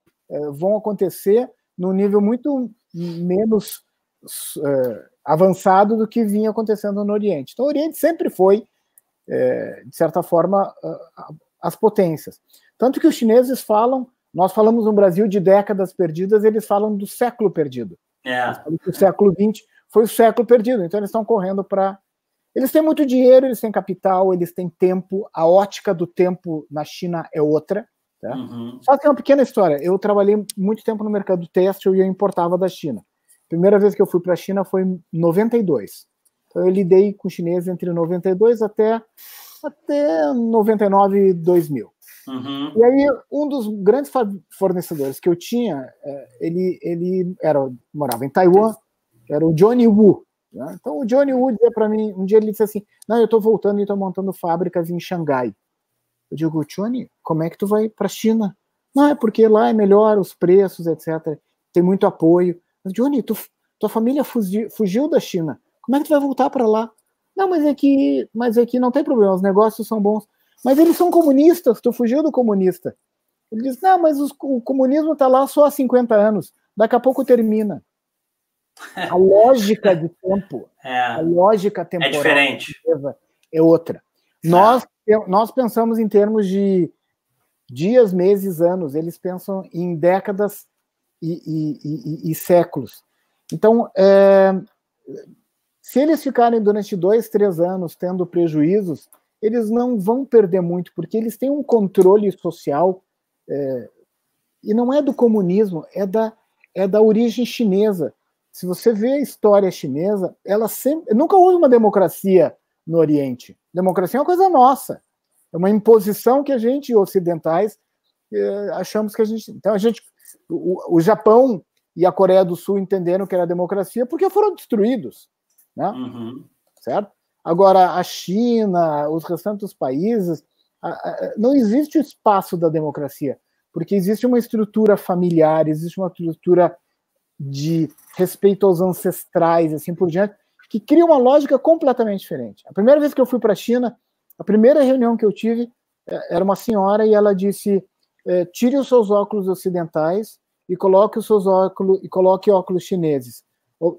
B: vão acontecer num nível muito menos é, avançado do que vinha acontecendo no Oriente. Então, o Oriente sempre foi, é, de certa forma, as potências. Tanto que os chineses falam, nós falamos no Brasil de décadas perdidas, eles falam do século perdido. É. O século XX foi o século perdido, então eles estão correndo para. Eles têm muito dinheiro, eles têm capital, eles têm tempo, a ótica do tempo na China é outra. Tá? Uhum. Só que é uma pequena história. Eu trabalhei muito tempo no mercado têxtil e eu importava da China. Primeira vez que eu fui para a China foi em 92. Então eu lidei com chineses entre 92 até até 99 e 2000. Uhum. E aí um dos grandes fornecedores que eu tinha, é, ele ele era morava em Taiwan, era o Johnny Wu. Né? Então o Johnny Wu dizia para mim, um dia ele disse assim, não, eu estou voltando e estou montando fábricas em Xangai. Eu digo, Johnny, como é que tu vai para a China? Não, é porque lá é melhor os preços, etc. Tem muito apoio. Mas, Johnny, tu, tua família fugiu, fugiu da China. Como é que tu vai voltar para lá? Não, mas é que, mas é que não tem problema, os negócios são bons. Mas eles são comunistas, tu fugiu do comunista. Ele diz, não, mas os, o comunismo está lá só há 50 anos, daqui a pouco termina. A lógica de tempo, é, a lógica temporal
A: é diferente.
B: é outra. Nós nós pensamos em termos de dias, meses, anos, eles pensam em décadas e, e, e, e séculos. Então, é, se eles ficarem durante dois, três anos tendo prejuízos, eles não vão perder muito, porque eles têm um controle social, é, e não é do comunismo, é da, é da origem chinesa. Se você vê a história chinesa, ela sempre, nunca houve uma democracia no Oriente. Democracia é uma coisa nossa. É uma imposição que a gente, ocidentais, eh, achamos que a gente. Então, a gente. O, o, Japão e a Coreia do Sul entenderam que era democracia porque foram destruídos. Né? Uhum. Certo? Agora, a China, os restantes países, não existe o espaço da democracia, porque existe uma estrutura familiar, existe uma estrutura de respeito aos ancestrais, assim por diante, que cria uma lógica completamente diferente. A primeira vez que eu fui para a China, a primeira reunião que eu tive é, era uma senhora e ela disse: é, tire os seus óculos ocidentais e coloque os seus óculos e coloque óculos chineses.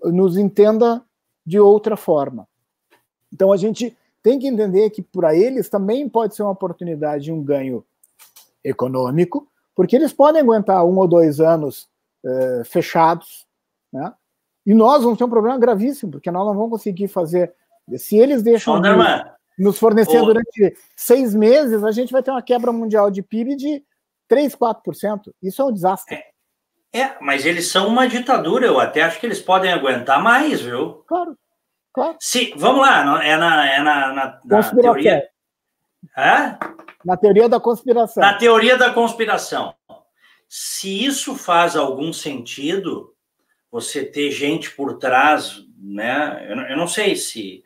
B: Nos entenda de outra forma. Então a gente tem que entender que para eles também pode ser uma oportunidade, um ganho econômico, porque eles podem aguentar um ou dois anos é, fechados, né? E nós vamos ter um problema gravíssimo, porque nós não vamos conseguir fazer. Se eles deixam de nos fornecer durante seis meses, a gente vai ter uma quebra mundial de PIB de 3, 4%. Isso é um desastre.
A: É, é, mas eles são uma ditadura, eu até acho que eles podem aguentar mais, viu?
B: Claro. claro.
A: Se, vamos lá, é na, é na, na, na teoria.
B: É? Na teoria da conspiração.
A: Na teoria da conspiração. Se isso faz algum sentido, você ter gente por trás, né? Eu, eu não sei se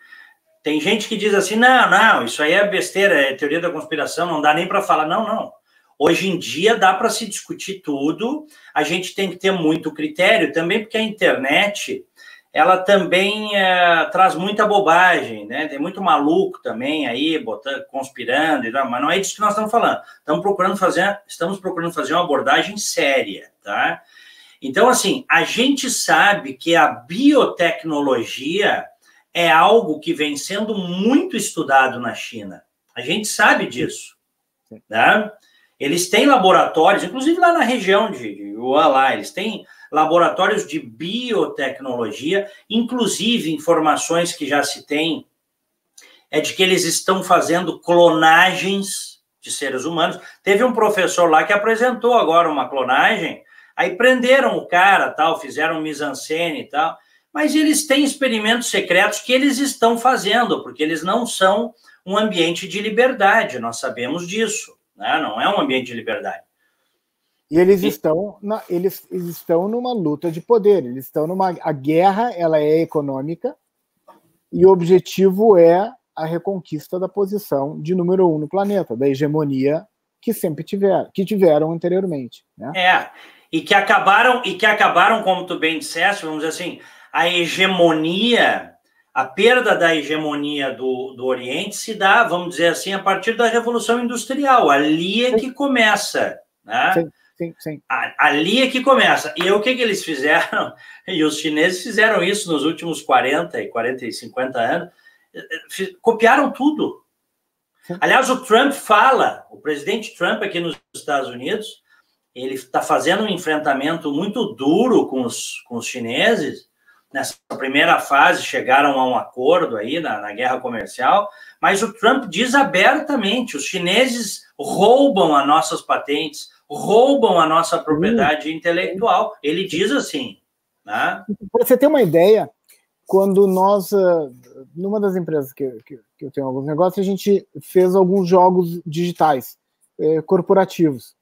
A: tem gente que diz assim: não, não, isso aí é besteira, é teoria da conspiração, não dá nem para falar. Não, não. Hoje em dia dá para se discutir tudo, a gente tem que ter muito critério também, porque a internet ela também é, traz muita bobagem, né? Tem muito maluco também aí botando, conspirando, mas não é disso que nós estamos falando. Estamos procurando fazer, estamos procurando fazer uma abordagem séria, tá? Então, assim, a gente sabe que a biotecnologia é algo que vem sendo muito estudado na China. A gente sabe disso, né? Eles têm laboratórios, inclusive lá na região de Wuhan, lá, eles têm laboratórios de biotecnologia, inclusive informações que já se tem é de que eles estão fazendo clonagens de seres humanos. Teve um professor lá que apresentou agora uma clonagem, aí prenderam o cara, tal, fizeram mise-en-scène e tal, mas eles têm experimentos secretos que eles estão fazendo, porque eles não são um ambiente de liberdade, nós sabemos disso, né? não é um ambiente de liberdade.
B: E eles estão, na, eles, eles, estão numa luta de poder, eles estão numa. A guerra ela é econômica e o objetivo é a reconquista da posição de número um no planeta, da hegemonia que sempre tiveram, que tiveram anteriormente. Né?
A: É, e que acabaram, e que acabaram, como tu bem disseste, vamos dizer assim, a hegemonia, a perda da hegemonia do, do Oriente se dá, vamos dizer assim, a partir da Revolução Industrial. Ali é que começa. Né? Sim sim, sim. Ali é que começa. E o que, que eles fizeram? E os chineses fizeram isso nos últimos 40 e 40 e 50 anos. Copiaram tudo. Aliás, o Trump fala, o presidente Trump aqui nos Estados Unidos, ele está fazendo um enfrentamento muito duro com os, com os chineses. Nessa primeira fase, chegaram a um acordo aí na, na guerra comercial, mas o Trump diz abertamente: os chineses roubam as nossas patentes, roubam a nossa propriedade hum. intelectual. Ele diz assim. Né?
B: Para você ter uma ideia, quando nós, ah, numa das empresas que, que, que, eu tenho alguns negócios, a gente fez alguns jogos digitais, eh, corporativos.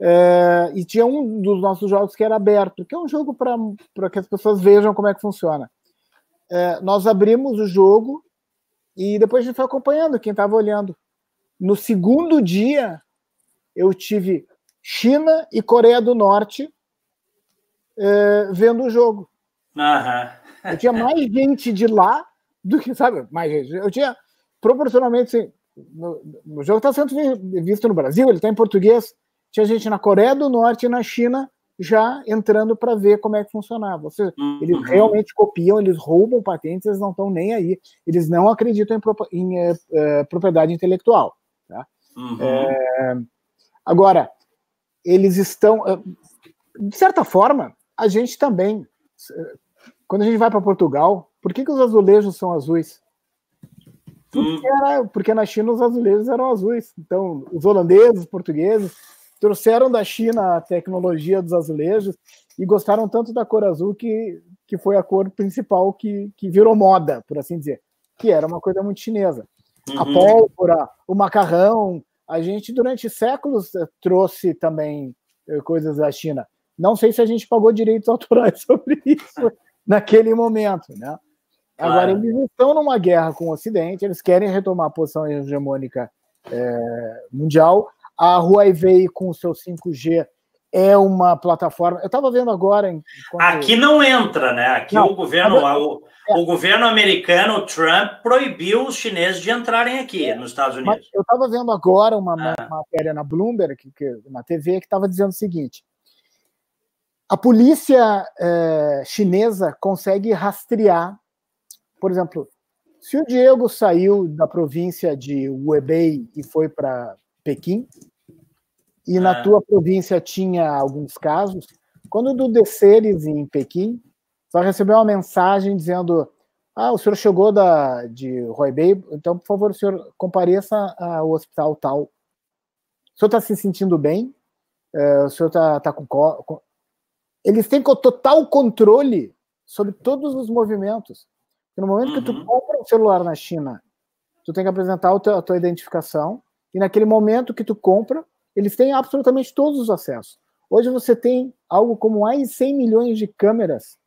B: Eh, e tinha um dos nossos jogos que era aberto, que é um jogo para que as pessoas vejam como é que funciona. Eh, nós abrimos o jogo e depois a gente foi acompanhando quem estava olhando. No segundo dia, eu tive China e Coreia do Norte é, vendo o jogo.
A: Uhum.
B: Eu tinha mais gente de lá do que, sabe, mais gente. Eu tinha proporcionalmente, assim, no, o jogo está sendo visto no Brasil, ele está em português. Tinha gente na Coreia do Norte e na China já entrando para ver como é que funcionava. Você, uhum. Eles realmente copiam, eles roubam patentes, eles não estão nem aí. Eles não acreditam em, em é, é, propriedade intelectual. Tá? Uhum. É, agora, eles estão. Eh, de certa forma, a gente também. Eh, quando a gente vai para Portugal, por que, que os azulejos são azuis? Porque, hum. era, porque na China os azulejos eram azuis. Então, os holandeses, os portugueses, trouxeram da China a tecnologia dos azulejos e gostaram tanto da cor azul que, que foi a cor principal que, que virou moda, por assim dizer, que era uma coisa muito chinesa. Uhum. A pólvora, o macarrão, a gente durante séculos eh, trouxe também eh, coisas da China. Não sei se a gente pagou direitos autorais sobre isso naquele momento, né? Agora, eles estão numa guerra com o Ocidente, eles querem retomar a posição hegemônica é, mundial. A Huawei, com o seu 5G, é uma plataforma. Eu estava vendo agora.
A: Enquanto... Aqui não entra, né? Aqui não, o governo, o, é. o, governo americano, Trump, proibiu os chineses de entrarem aqui é. nos Estados Unidos.
B: Eu estava vendo agora uma, ah. matéria na Bloomberg, que, que, na TV, que estava dizendo o seguinte: a polícia é, chinesa consegue rastrear, por exemplo, se o Diego saiu da província de Hubei e foi para Pequim, e na é. tua província tinha alguns casos, quando tu desceres em Pequim, só recebeu uma mensagem dizendo: Ah, o senhor chegou da, de Huaibei, então, por favor, o senhor compareça ao hospital tal. O senhor está se sentindo bem? É, o senhor está tá com, com. Eles têm total controle sobre todos os movimentos. no momento uhum. que tu uhum. compra um celular na China, tu tem que apresentar a tua, a tua identificação, e naquele momento que tu compra, eles têm absolutamente todos os acessos. Hoje você tem algo como mais de 100 milhões de câmeras,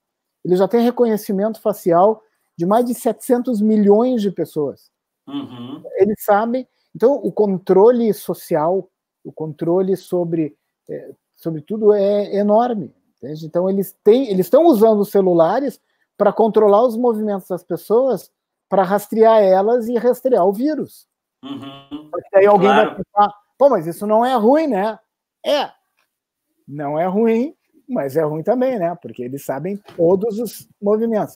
B: eles já têm reconhecimento facial de mais de 700 milhões de pessoas.
A: Uhum.
B: Eles sabem. Então, o controle social, o controle sobre, é, sobre tudo é enorme. Entende? Então, eles têm, eles estão usando os celulares para controlar os movimentos das pessoas, para rastrear elas e rastrear o vírus.
A: Uhum.
B: Porque aí alguém claro. vai pensar, pô, mas isso não é ruim, né? É. Não é ruim, mas é ruim também, né? Porque eles sabem todos os movimentos.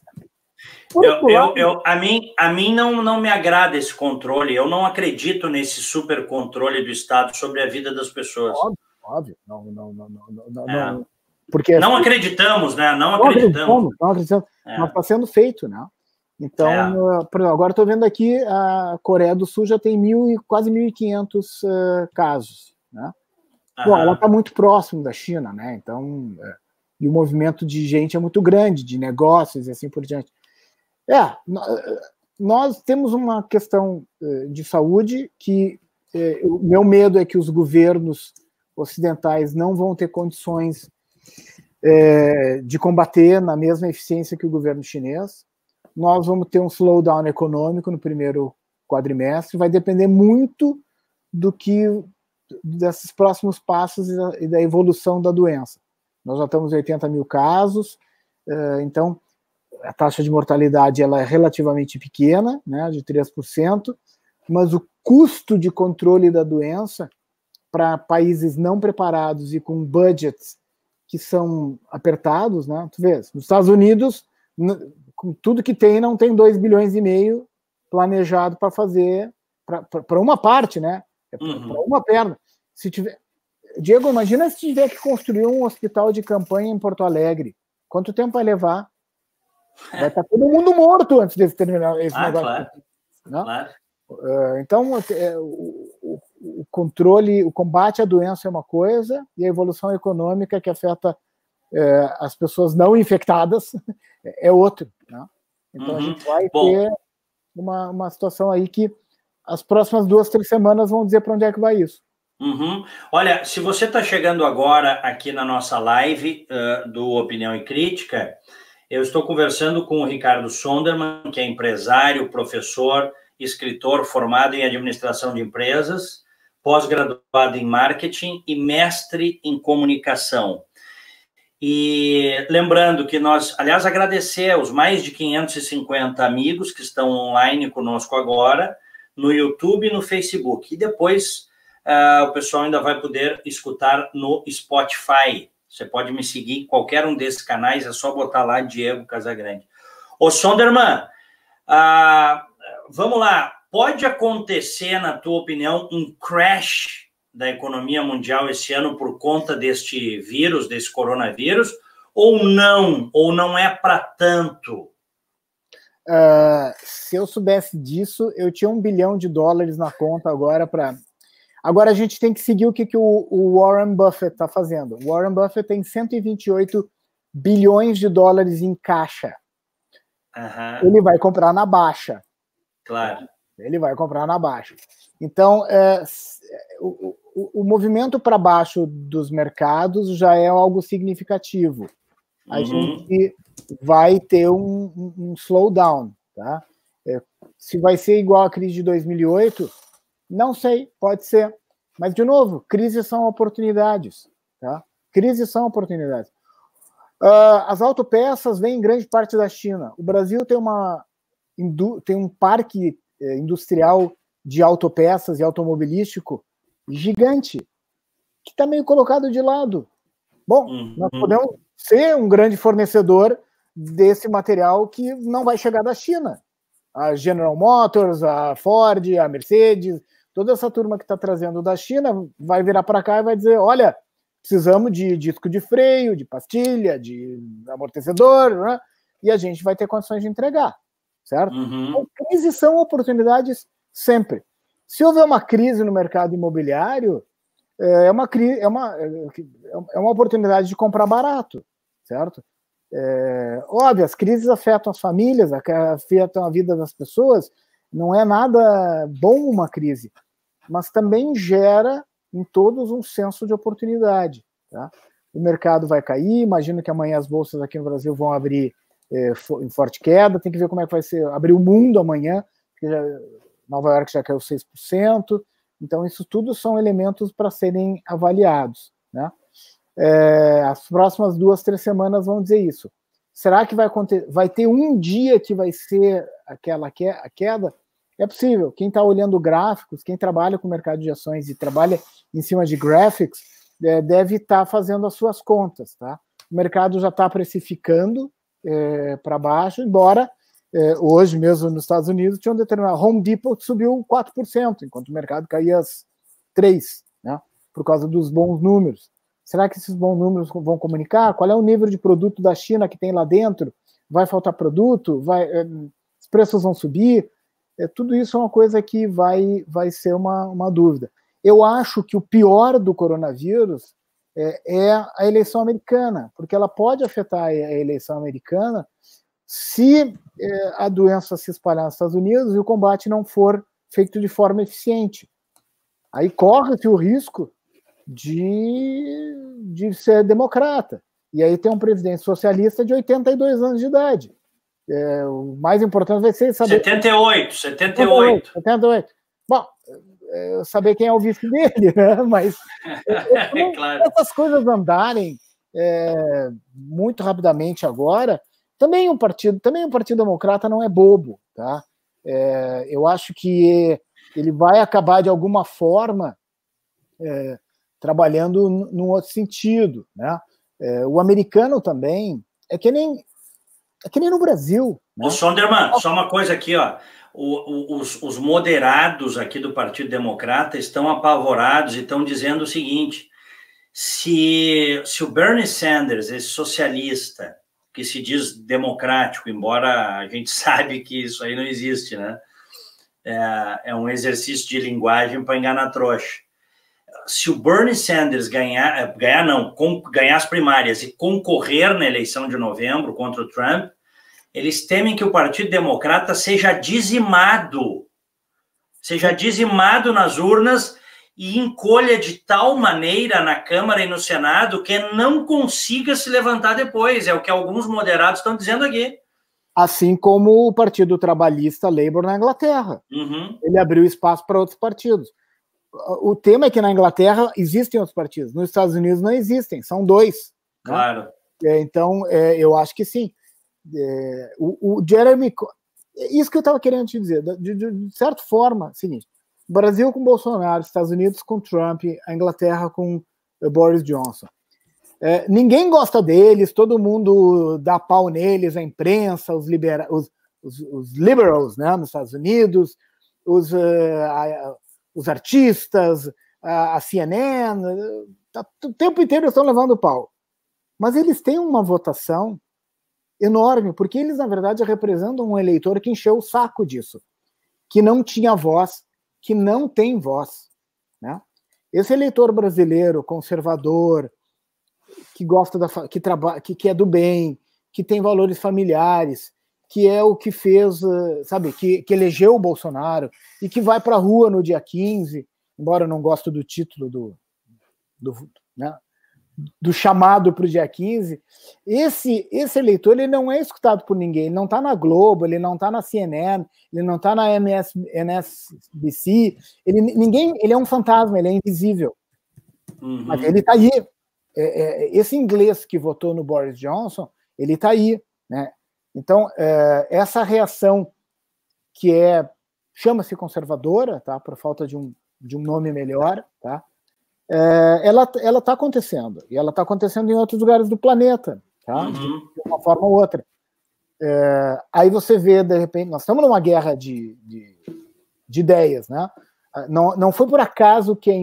A: Eu, eu, eu, a mim, a mim não, não me agrada esse controle. Eu não acredito nesse super controle do Estado sobre a vida das pessoas.
B: Óbvio, óbvio. Não, não, não, não, não,
A: É.
B: não. Porque
A: Não acreditamos, né? Não acreditamos,
B: não acreditamos.
A: É.
B: Mas está sendo feito, né? Então,
A: É.
B: agora estou vendo aqui a Coreia do Sul já tem mil e quase 1.500 uh, casos, né? Bom,
A: Aham.
B: ela está muito próximo da China, né? Então, é, e o movimento de gente é muito grande, de negócios e assim por diante. É, no- nós temos uma questão eh, de saúde que eh, o meu medo é que os governos ocidentais não vão ter condições eh, de combater na mesma eficiência que o governo chinês. Nós vamos ter um slowdown econômico no primeiro quadrimestre, vai depender muito do que desses próximos passos e da, evolução da doença. Nós já estamos em 80 mil casos, eh, então a taxa de mortalidade ela é relativamente pequena, né, de 3%, mas o custo de controle da doença para países não preparados e com budgets que são apertados, né? Tu vês, nos Estados Unidos, com tudo que tem, não tem 2 bilhões e meio planejado para fazer para uma parte, né? É
A: Uhum.
B: para uma perna. Se tiver Diego, imagina se tiver que construir um hospital de campanha em Porto Alegre. Quanto tempo vai levar? Vai estar todo mundo morto antes de terminar esse
A: Ah,
B: negócio.
A: claro. claro.
B: Eh, Então, é, o, o- o controle, o combate à doença é uma coisa, e a evolução econômica que afeta eh, as pessoas não infectadas é outro. Então, a
A: Uhum.
B: gente vai
A: Bom.
B: ter uma, uma situação aí que as próximas duas, três semanas vão dizer para onde é que vai isso.
A: Uhum. Olha, se você está chegando agora aqui na nossa live eh, do Opinião e Crítica, eu estou conversando com o Ricardo Sonderman, que é empresário, professor, escritor formado em administração de empresas, pós-graduado em marketing e mestre em comunicação. E lembrando que nós, aliás, agradecer aos mais de 550 amigos que estão online conosco agora, no YouTube e no Facebook. E depois ah, o pessoal ainda vai poder escutar no Spotify. Você pode me seguir em qualquer um desses canais, é só botar lá Diego Casagrande. Ô Sonderman, ah, vamos lá. Pode acontecer, na tua opinião, um crash da economia mundial esse ano por conta deste vírus, desse coronavírus, ou não? Ou não é para tanto?
B: Ah, se eu soubesse disso, eu tinha um bilhão de dólares na conta agora para. Agora a gente tem que seguir o que, que o, o Warren Buffett está fazendo. O Warren Buffett tem 128 bilhões de dólares em caixa.
A: Aham,
B: Ele vai comprar na baixa.
A: claro.
B: Ele vai comprar na baixa. Então, é, o, o- o movimento para baixo dos mercados já é algo significativo. A
A: Uhum.
B: gente vai ter um, um- slowdown. Tá? É, se vai ser igual à crise de 2008, não sei, pode ser. Mas, de novo, crises são oportunidades. Tá? Crises são oportunidades. Ah, as autopeças vêm em grande parte da China. O Brasil tem, uma, tem um parque industrial de autopeças e automobilístico gigante, que está meio colocado de lado. Bom,
A: Uhum.
B: nós podemos ser um grande fornecedor desse material que não vai chegar da China. A General Motors, a Ford, a Mercedes, toda essa turma que está trazendo da China vai virar para cá e vai dizer: olha, precisamos de disco de freio, de pastilha, de amortecedor, né? e a gente vai ter condições de entregar, certo?
A: Uhum.
B: Então, crises são oportunidades sempre. Se houver uma crise no mercado imobiliário, é uma, cri- é uma, é uma oportunidade de comprar barato, certo? É, óbvio, as crises afetam as famílias, afetam a vida das pessoas, não é nada bom uma crise, mas também gera em todos um senso de oportunidade. Tá? O mercado vai cair, imagino que amanhã as bolsas aqui no Brasil vão abrir é, em forte queda, tem que ver como é que vai ser abrir o mundo amanhã, porque já, Nova York já caiu 6%, então isso tudo são elementos para serem avaliados. Né? É, as próximas duas, três semanas vão dizer isso. Será que vai, acontecer, vai ter um dia que vai ser aquela que, a queda? É possível. Quem está olhando gráficos, quem trabalha com o mercado de ações e trabalha em cima de graphics, é, deve estar tá fazendo as suas contas. Tá? O mercado já está precificando é, para baixo, embora é, hoje mesmo nos Estados Unidos tinha um determinado Home Depot que subiu 4%, enquanto o mercado caía 3%, né? por causa dos bons números. Será que esses bons números vão comunicar? Qual é o nível de produto da China que tem lá dentro? Vai faltar produto? Vai, é, os preços vão subir? É, tudo isso é uma coisa que vai, vai ser uma, uma dúvida. Eu acho que o pior do coronavírus é, é a eleição americana, porque ela pode afetar a eleição americana se é, a doença se espalhar nos Estados Unidos e o combate não for feito de forma eficiente. Aí corre-se o risco de, de ser democrata. E aí tem um presidente socialista de 82 anos de idade. É, o mais importante vai ser saber.
A: 78, 78.
B: 78. 78 eu saber quem é o vice dele, né? Mas é, eu, claro. essas coisas andarem é, muito rapidamente agora, também o partido, também o Partido Democrata não é bobo, tá? É, eu acho que ele vai acabar de alguma forma é, trabalhando num outro sentido, né? É, o americano também é que nem é que nem no Brasil.
A: Né? Ô, Sonderman, só uma coisa aqui, ó. O, os, os moderados aqui do Partido Democrata estão apavorados e estão dizendo o seguinte: se, se o Bernie Sanders, esse socialista, que se diz democrático, embora a gente sabe que isso aí não existe, né? É, é um exercício de linguagem para enganar trouxa se o Bernie Sanders ganhar, eh, ganhar não, com, ganhar as primárias e concorrer na eleição de novembro contra o Trump, eles temem que o Partido Democrata seja dizimado, seja dizimado nas urnas e encolha de tal maneira na Câmara e no Senado que não consiga se levantar depois. É o que alguns moderados estão dizendo aqui.
B: Assim como o Partido Trabalhista Labour na Inglaterra. Uhum. Ele abriu espaço para outros partidos o tema é que na Inglaterra existem outros partidos, nos Estados Unidos não existem, são dois.
A: Né? Claro.
B: Né? Então, é, eu acho que sim. É, o, o, Jeremy. Isso que eu estava querendo te dizer, de, de, de, certa forma, seguinte: Brasil com Bolsonaro, Estados Unidos com Trump, a Inglaterra com eh, Boris Johnson. É, ninguém gosta deles, todo mundo dá pau neles, a imprensa, os, libera os, os, os liberals né, nos Estados Unidos, os, uh, a, os artistas, a, CNN, tá, o tempo inteiro estão levando pau. Mas eles têm uma votação enorme, porque eles, na verdade, representam um eleitor que encheu o saco disso, que não tinha voz, que não tem voz. Né? Esse eleitor brasileiro, conservador, que gosta da que trabalha, que, que é do bem, que tem valores familiares, que é o que fez, eh, sabe, que, que elegeu o Bolsonaro e que vai para a rua no dia 15, embora eu não goste do título do, do, né, do chamado para o dia 15, esse, esse eleitor ele não é escutado por ninguém, ele não está na Globo, ele não está na CNN, ele não está na MS, MSBC, ele, ninguém, ele é um fantasma, ele é invisível. Uhum. Mas ele está aí. É, é, esse inglês que votou no Boris Johnson, ele está aí. Né? Então, é, essa reação que é chama-se conservadora, tá? Por falta de um, de um nome melhor, tá? É, ela ela está acontecendo e ela está acontecendo em outros lugares do planeta, tá? Uhum. De uma forma ou outra. É, aí você vê de repente, nós estamos numa guerra de, de, de ideias, né? Não, não foi por acaso que a,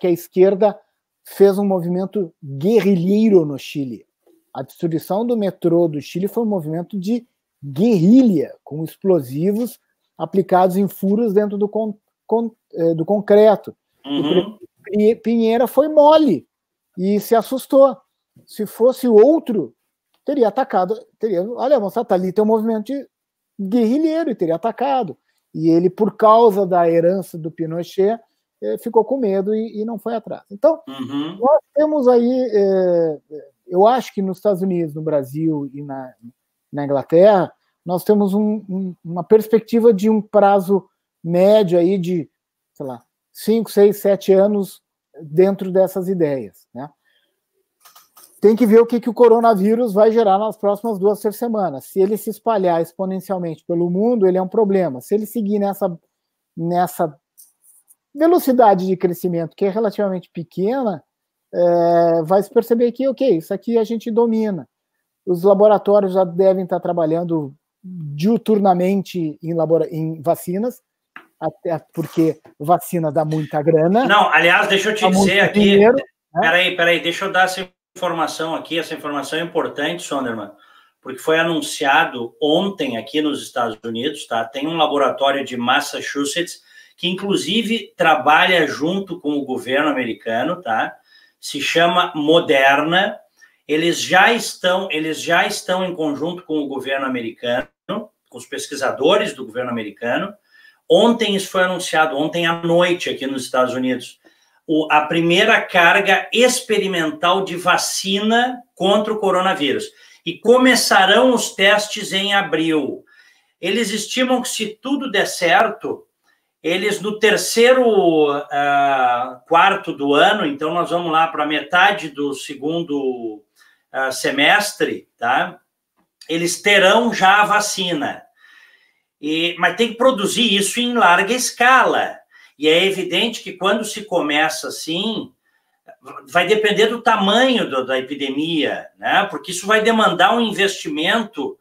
B: que a esquerda fez um movimento guerrilheiro no Chile. A destruição do metrô do Chile foi um movimento de guerrilha, com explosivos aplicados em furos dentro do, con, con, é, do concreto. Uhum. Pinheira foi mole e se assustou. Se fosse outro, teria atacado. Teria, olha, moça, tá ali tem um movimento guerrilheiro e teria atacado. E ele, por causa da herança do Pinochet, é, ficou com medo e, e não foi atrás. Então, uhum. nós temos aí é, eu acho que nos Estados Unidos, no Brasil e na, na Inglaterra, nós temos um, um, uma perspectiva de um prazo médio aí de, sei lá, 5, 6, 7 anos dentro dessas ideias. Né? Tem que ver o que, que o coronavírus vai gerar nas próximas duas, três semanas. Se ele se espalhar exponencialmente pelo mundo, ele é um problema. Se ele seguir nessa, nessa velocidade de crescimento, que é relativamente pequena, é, vai se perceber que, ok, isso aqui a gente domina. Os laboratórios já devem estar trabalhando diuturnamente em, em vacinas, até porque vacina dá muita grana.
A: Não, aliás, deixa eu te dizer aqui. Dinheiro, né? Peraí, peraí, deixa eu dar essa informação aqui. Essa informação é importante, Sonderman, porque foi anunciado ontem aqui nos Estados Unidos, tá? Tem um laboratório de Massachusetts que, inclusive, trabalha junto com o governo americano, tá? Se chama Moderna. Eles já estão, eles já estão em conjunto com o governo americano, com os pesquisadores do governo americano Ontem isso foi anunciado, ontem à noite aqui nos Estados Unidos, o, a primeira carga experimental de vacina contra o coronavírus. E começarão os testes em abril. Eles estimam que, se tudo der certo, eles no terceiro uh, quarto do ano, então nós vamos lá para metade do segundo uh, semestre, tá? Eles terão já a vacina. E, mas tem que produzir isso em larga escala. E é evidente que quando se começa assim, vai depender do tamanho do, da epidemia, né? Porque isso vai demandar um investimento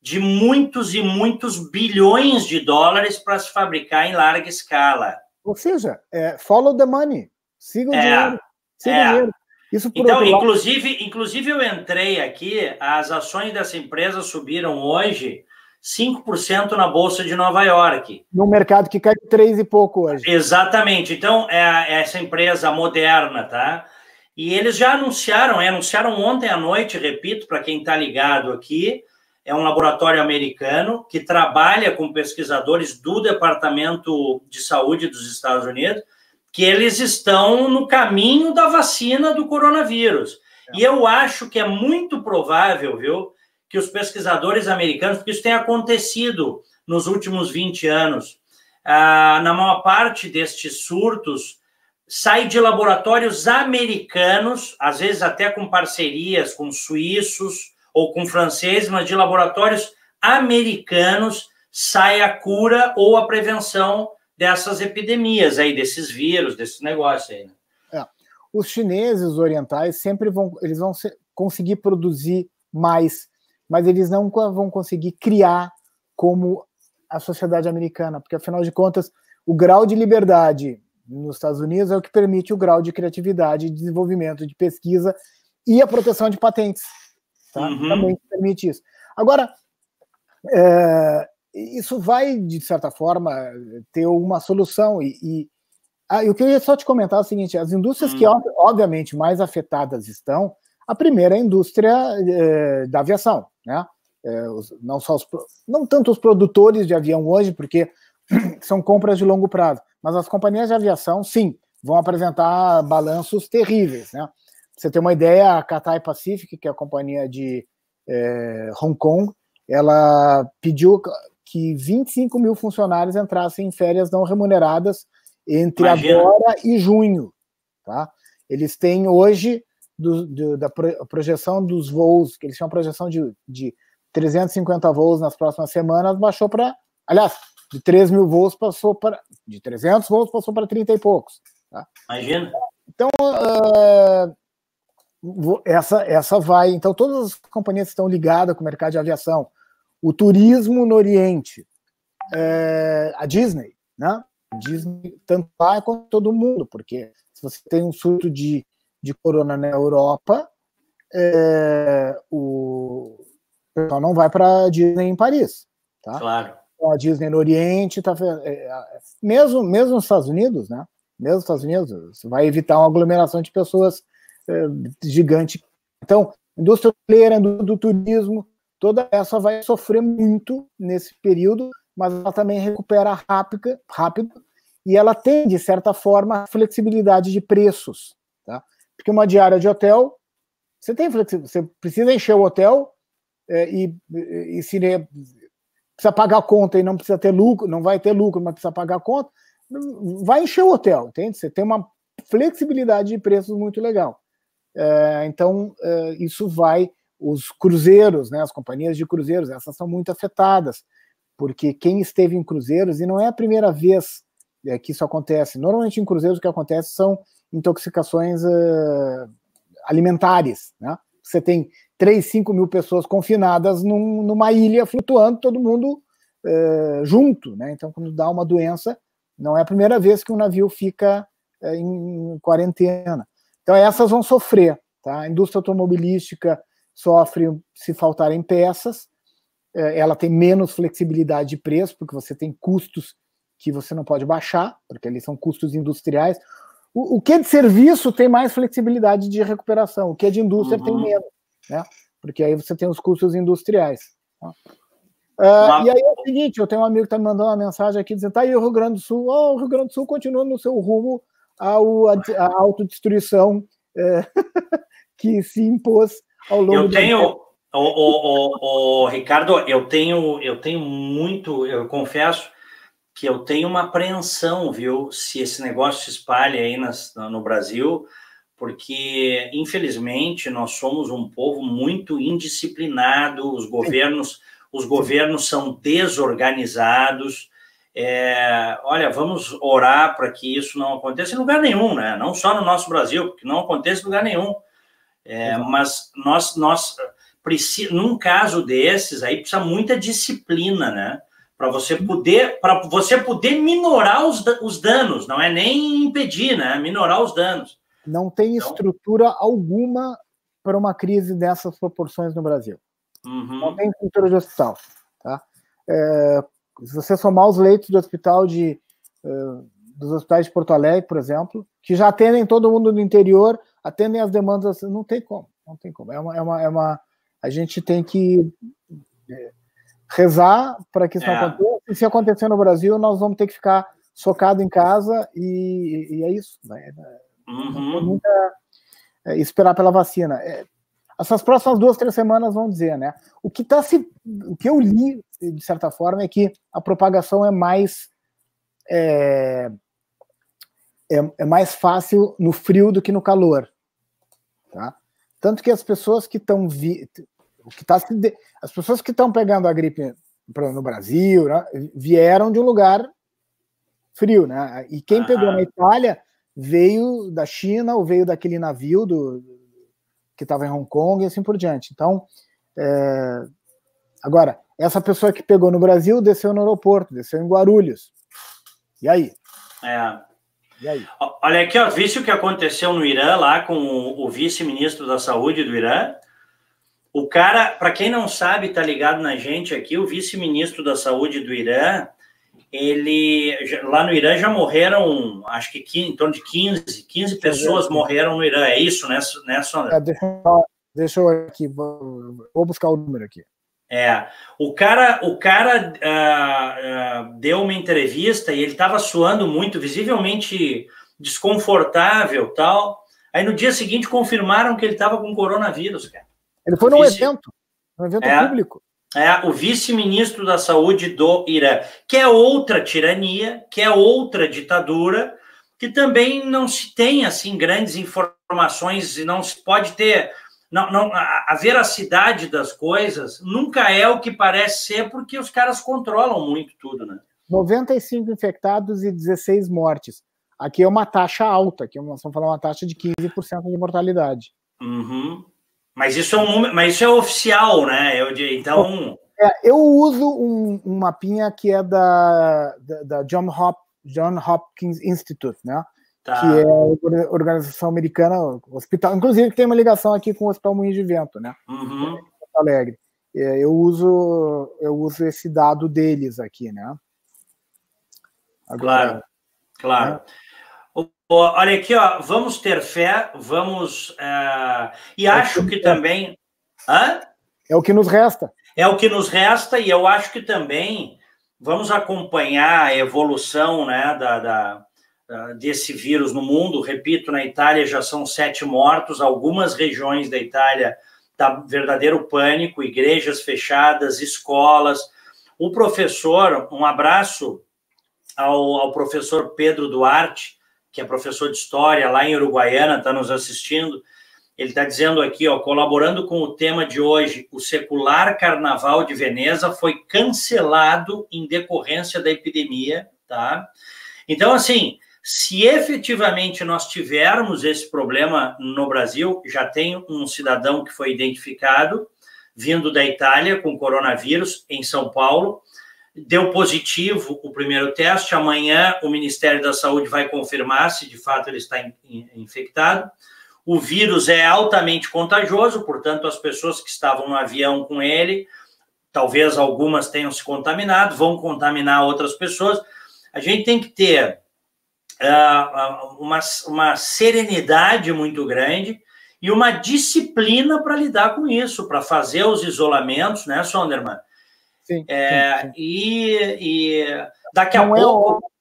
A: de muitos e muitos bilhões de dólares para se fabricar em larga escala.
B: Ou seja, é, follow the money, siga o é, dinheiro, siga
A: é. o dinheiro. Isso então, inclusive, lado... inclusive eu entrei aqui, as ações dessa empresa subiram hoje 5% na Bolsa de Nova York.
B: No mercado que cai três e pouco hoje.
A: Exatamente. Então, é, essa empresa moderna, tá? E eles já anunciaram, é, anunciaram ontem à noite, repito, para quem está ligado aqui, é um laboratório americano que trabalha com pesquisadores do Departamento de Saúde dos Estados Unidos, que eles estão no caminho da vacina do coronavírus. É. E eu acho que é muito provável, viu, que os pesquisadores americanos, porque isso tem acontecido nos últimos 20 anos, ah, na maior parte destes surtos, sai de laboratórios americanos, às vezes até com parcerias com suíços ou com franceses, mas de laboratórios americanos sai a cura ou a prevenção dessas epidemias aí, desses vírus, desses negócios aí. Né?
B: É. Os chineses orientais sempre vão, eles vão conseguir produzir mais mas eles não vão conseguir criar como a sociedade americana, porque afinal de contas, o grau de liberdade nos Estados Unidos é o que permite o grau de criatividade, de desenvolvimento, de pesquisa e a proteção de patentes. Tá? Uhum. Também permite isso. Agora, é, isso vai, de certa forma, ter uma solução. E, e ah, eu queria só te comentar o seguinte: as indústrias uhum. que, obviamente, mais afetadas estão, a primeira é a indústria é, da aviação né? É, os, não só os, não tanto os produtores de avião hoje, porque são compras de longo prazo, mas as companhias de aviação, sim, vão apresentar balanços terríveis, né? Pra você ter uma ideia, a Cathay Pacific, que é a companhia de é, Hong Kong, ela pediu que 25 mil funcionários entrassem em férias não remuneradas entre Imagina. agora e junho, tá? Eles têm hoje do, do, da projeção dos voos, que eles chamam projeção de, de 350 voos nas próximas semanas, baixou para. Aliás, de 3 mil voos passou para. De 300 voos passou para 30 e poucos. Tá?
A: Imagina.
B: Então, uh, essa, essa vai. Então, todas as companhias estão ligadas com o mercado de aviação, o turismo no Oriente, uh, a Disney, né? Disney, tanto lá quanto todo mundo, porque se você tem um surto de de corona na Europa, é, o pessoal não vai para a Disney em Paris. Tá?
A: Claro.
B: Então, a Disney no Oriente, tá, é, mesmo, mesmo nos Estados Unidos, né? Mesmo nos Estados Unidos, você vai evitar uma aglomeração de pessoas é, gigante. Então, indústria hoteleira, do turismo, toda essa vai sofrer muito nesse período, mas ela também recupera rápido, rápido e ela tem, de certa forma, flexibilidade de preços. Porque uma diária de hotel, você tem você precisa encher o hotel, é, e, e se precisa pagar a conta e não precisa ter lucro, não vai ter lucro, mas precisa pagar a conta, vai encher o hotel, entende? Você tem uma flexibilidade de preços muito legal. É, então, é, isso vai. Os cruzeiros, né, as companhias de cruzeiros, essas são muito afetadas, porque quem esteve em cruzeiros, e não é a primeira vez é, que isso acontece, normalmente em cruzeiros o que acontece são intoxicações uh, alimentares. Né? Você tem 3, 5 mil pessoas confinadas num, numa ilha flutuando, todo mundo uh, junto. Né? Então, quando dá uma doença, não é a primeira vez que um navio fica uh, em quarentena. Então, essas vão sofrer. Tá? A indústria automobilística sofre se faltarem peças, ela tem menos flexibilidade de preço, porque você tem custos que você não pode baixar, porque eles são custos industriais. O, o que é de serviço tem mais flexibilidade de recuperação, o que é de indústria uhum. tem menos, né? Porque aí você tem os custos industriais. Tá? Uh, e aí é o seguinte, eu tenho um amigo que está me mandando uma mensagem aqui dizendo, tá aí o Rio Grande do Sul, oh, o Rio Grande do Sul continua no seu rumo ao, à, à autodestruição é, que se impôs ao longo
A: eu tenho, o, o, o, o, Ricardo, eu tenho, eu tenho muito, eu confesso, que eu tenho uma apreensão, viu, se esse negócio se espalha aí nas, no Brasil, porque, infelizmente, nós somos um povo muito indisciplinado, os governos, os governos são desorganizados. É, olha, vamos orar para que isso não aconteça em lugar nenhum, né? Não só no nosso Brasil, porque não acontece em lugar nenhum. É, mas nós, nós num caso desses, aí precisa muita disciplina, né? Para você poder para você poder minorar os, os danos, não é nem impedir, né? Minorar os danos.
B: Não tem então... estrutura alguma para uma crise dessas proporções no Brasil. Uhum. Não tem estrutura de hospital, tá? É, se você somar os leitos de hospital de uh, dos hospitais de Porto Alegre, por exemplo, que já atendem todo mundo do interior, atendem as demandas, não tem como, não tem como. É uma, é uma, é uma a gente tem que é, rezar para que isso é. não aconteça. E se acontecer no Brasil, nós vamos ter que ficar socado em casa e, e é isso. Né? Uhum. Nunca é, esperar pela vacina. É, essas próximas duas, três semanas vão dizer, né? O que tá se, o que eu li de certa forma é que a propagação é mais é, é, é mais fácil no frio do que no calor, tá? Tanto que as pessoas que estão vi, o que tá se as pessoas que estão pegando a gripe no Brasil né, vieram de um lugar frio, né? E quem pegou na Itália veio da China ou veio daquele navio do, que estava em Hong Kong e assim por diante. Então, é, agora essa pessoa que pegou no Brasil desceu no aeroporto, desceu em Guarulhos. E aí?
A: É. E aí? Olha aqui, ó, viste o que aconteceu no Irã lá com o, o vice-ministro da Saúde do Irã? O cara, para quem não sabe, tá ligado na gente aqui, o vice-ministro da Saúde do Irã, ele lá no Irã já morreram, acho que em torno de 15, 15 pessoas morreram no Irã. É isso, né, né Sandra? É,
B: deixa, deixa, eu aqui, vou, vou, buscar o número aqui.
A: É, o cara, o cara uh, uh, deu uma entrevista e ele estava suando muito, visivelmente desconfortável, tal. Aí no dia seguinte confirmaram que ele estava com coronavírus, cara.
B: Ele foi num vice... evento, um evento é, público.
A: É, o vice-ministro da saúde do Irã, que é outra tirania, que é outra ditadura, que também não se tem, assim, grandes informações e não se pode ter... Não, não, a, a veracidade das coisas nunca é o que parece ser, porque os caras controlam muito tudo, né?
B: 95 infectados e 16 mortes. Aqui é uma taxa alta, aqui nós estamos falando uma taxa de 15% de mortalidade.
A: Uhum. Mas isso é um número, mas isso é oficial, né? Eu, então.
B: É, eu uso um, um, mapinha que é da, da, da John, Hop, John Hopkins Institute, né? Tá. Que é organização americana, hospital, inclusive tem uma ligação aqui com o Hospital Moinho de Vento, né? Uhum. Alegre. É, eu uso eu uso esse dado deles aqui, né?
A: Agora, claro, claro. Né? Olha aqui, ó, vamos ter fé, vamos. Uh, e é acho que, que também.
B: Hã? É o que nos resta.
A: É o que nos resta, e eu acho que também vamos acompanhar a evolução né, da, da, desse vírus no mundo. Repito, na Itália já são sete mortos, algumas regiões da Itália Está verdadeiro pânico, igrejas fechadas, escolas. O professor, um abraço ao, ao professor Pedro Duarte, que é professor de história lá em Uruguaiana, está nos assistindo. Ele está dizendo aqui, ó, colaborando com o tema de hoje, o secular Carnaval de Veneza foi cancelado em decorrência da epidemia, tá? Então, assim, se efetivamente nós tivermos esse problema no Brasil, já tem um cidadão que foi identificado, vindo da Itália com coronavírus em São Paulo, deu positivo o primeiro teste. Amanhã o Ministério da Saúde vai confirmar se de fato ele está infectado. O vírus é altamente contagioso, portanto, as pessoas que estavam no avião com ele, talvez algumas tenham se contaminado, vão contaminar outras pessoas. A gente tem que ter uh, uma, uma serenidade muito grande e uma disciplina para lidar com isso, para fazer os isolamentos, né, Sonderman? Sim, é, sim, sim. E, e, daqui a não pouco.
B: É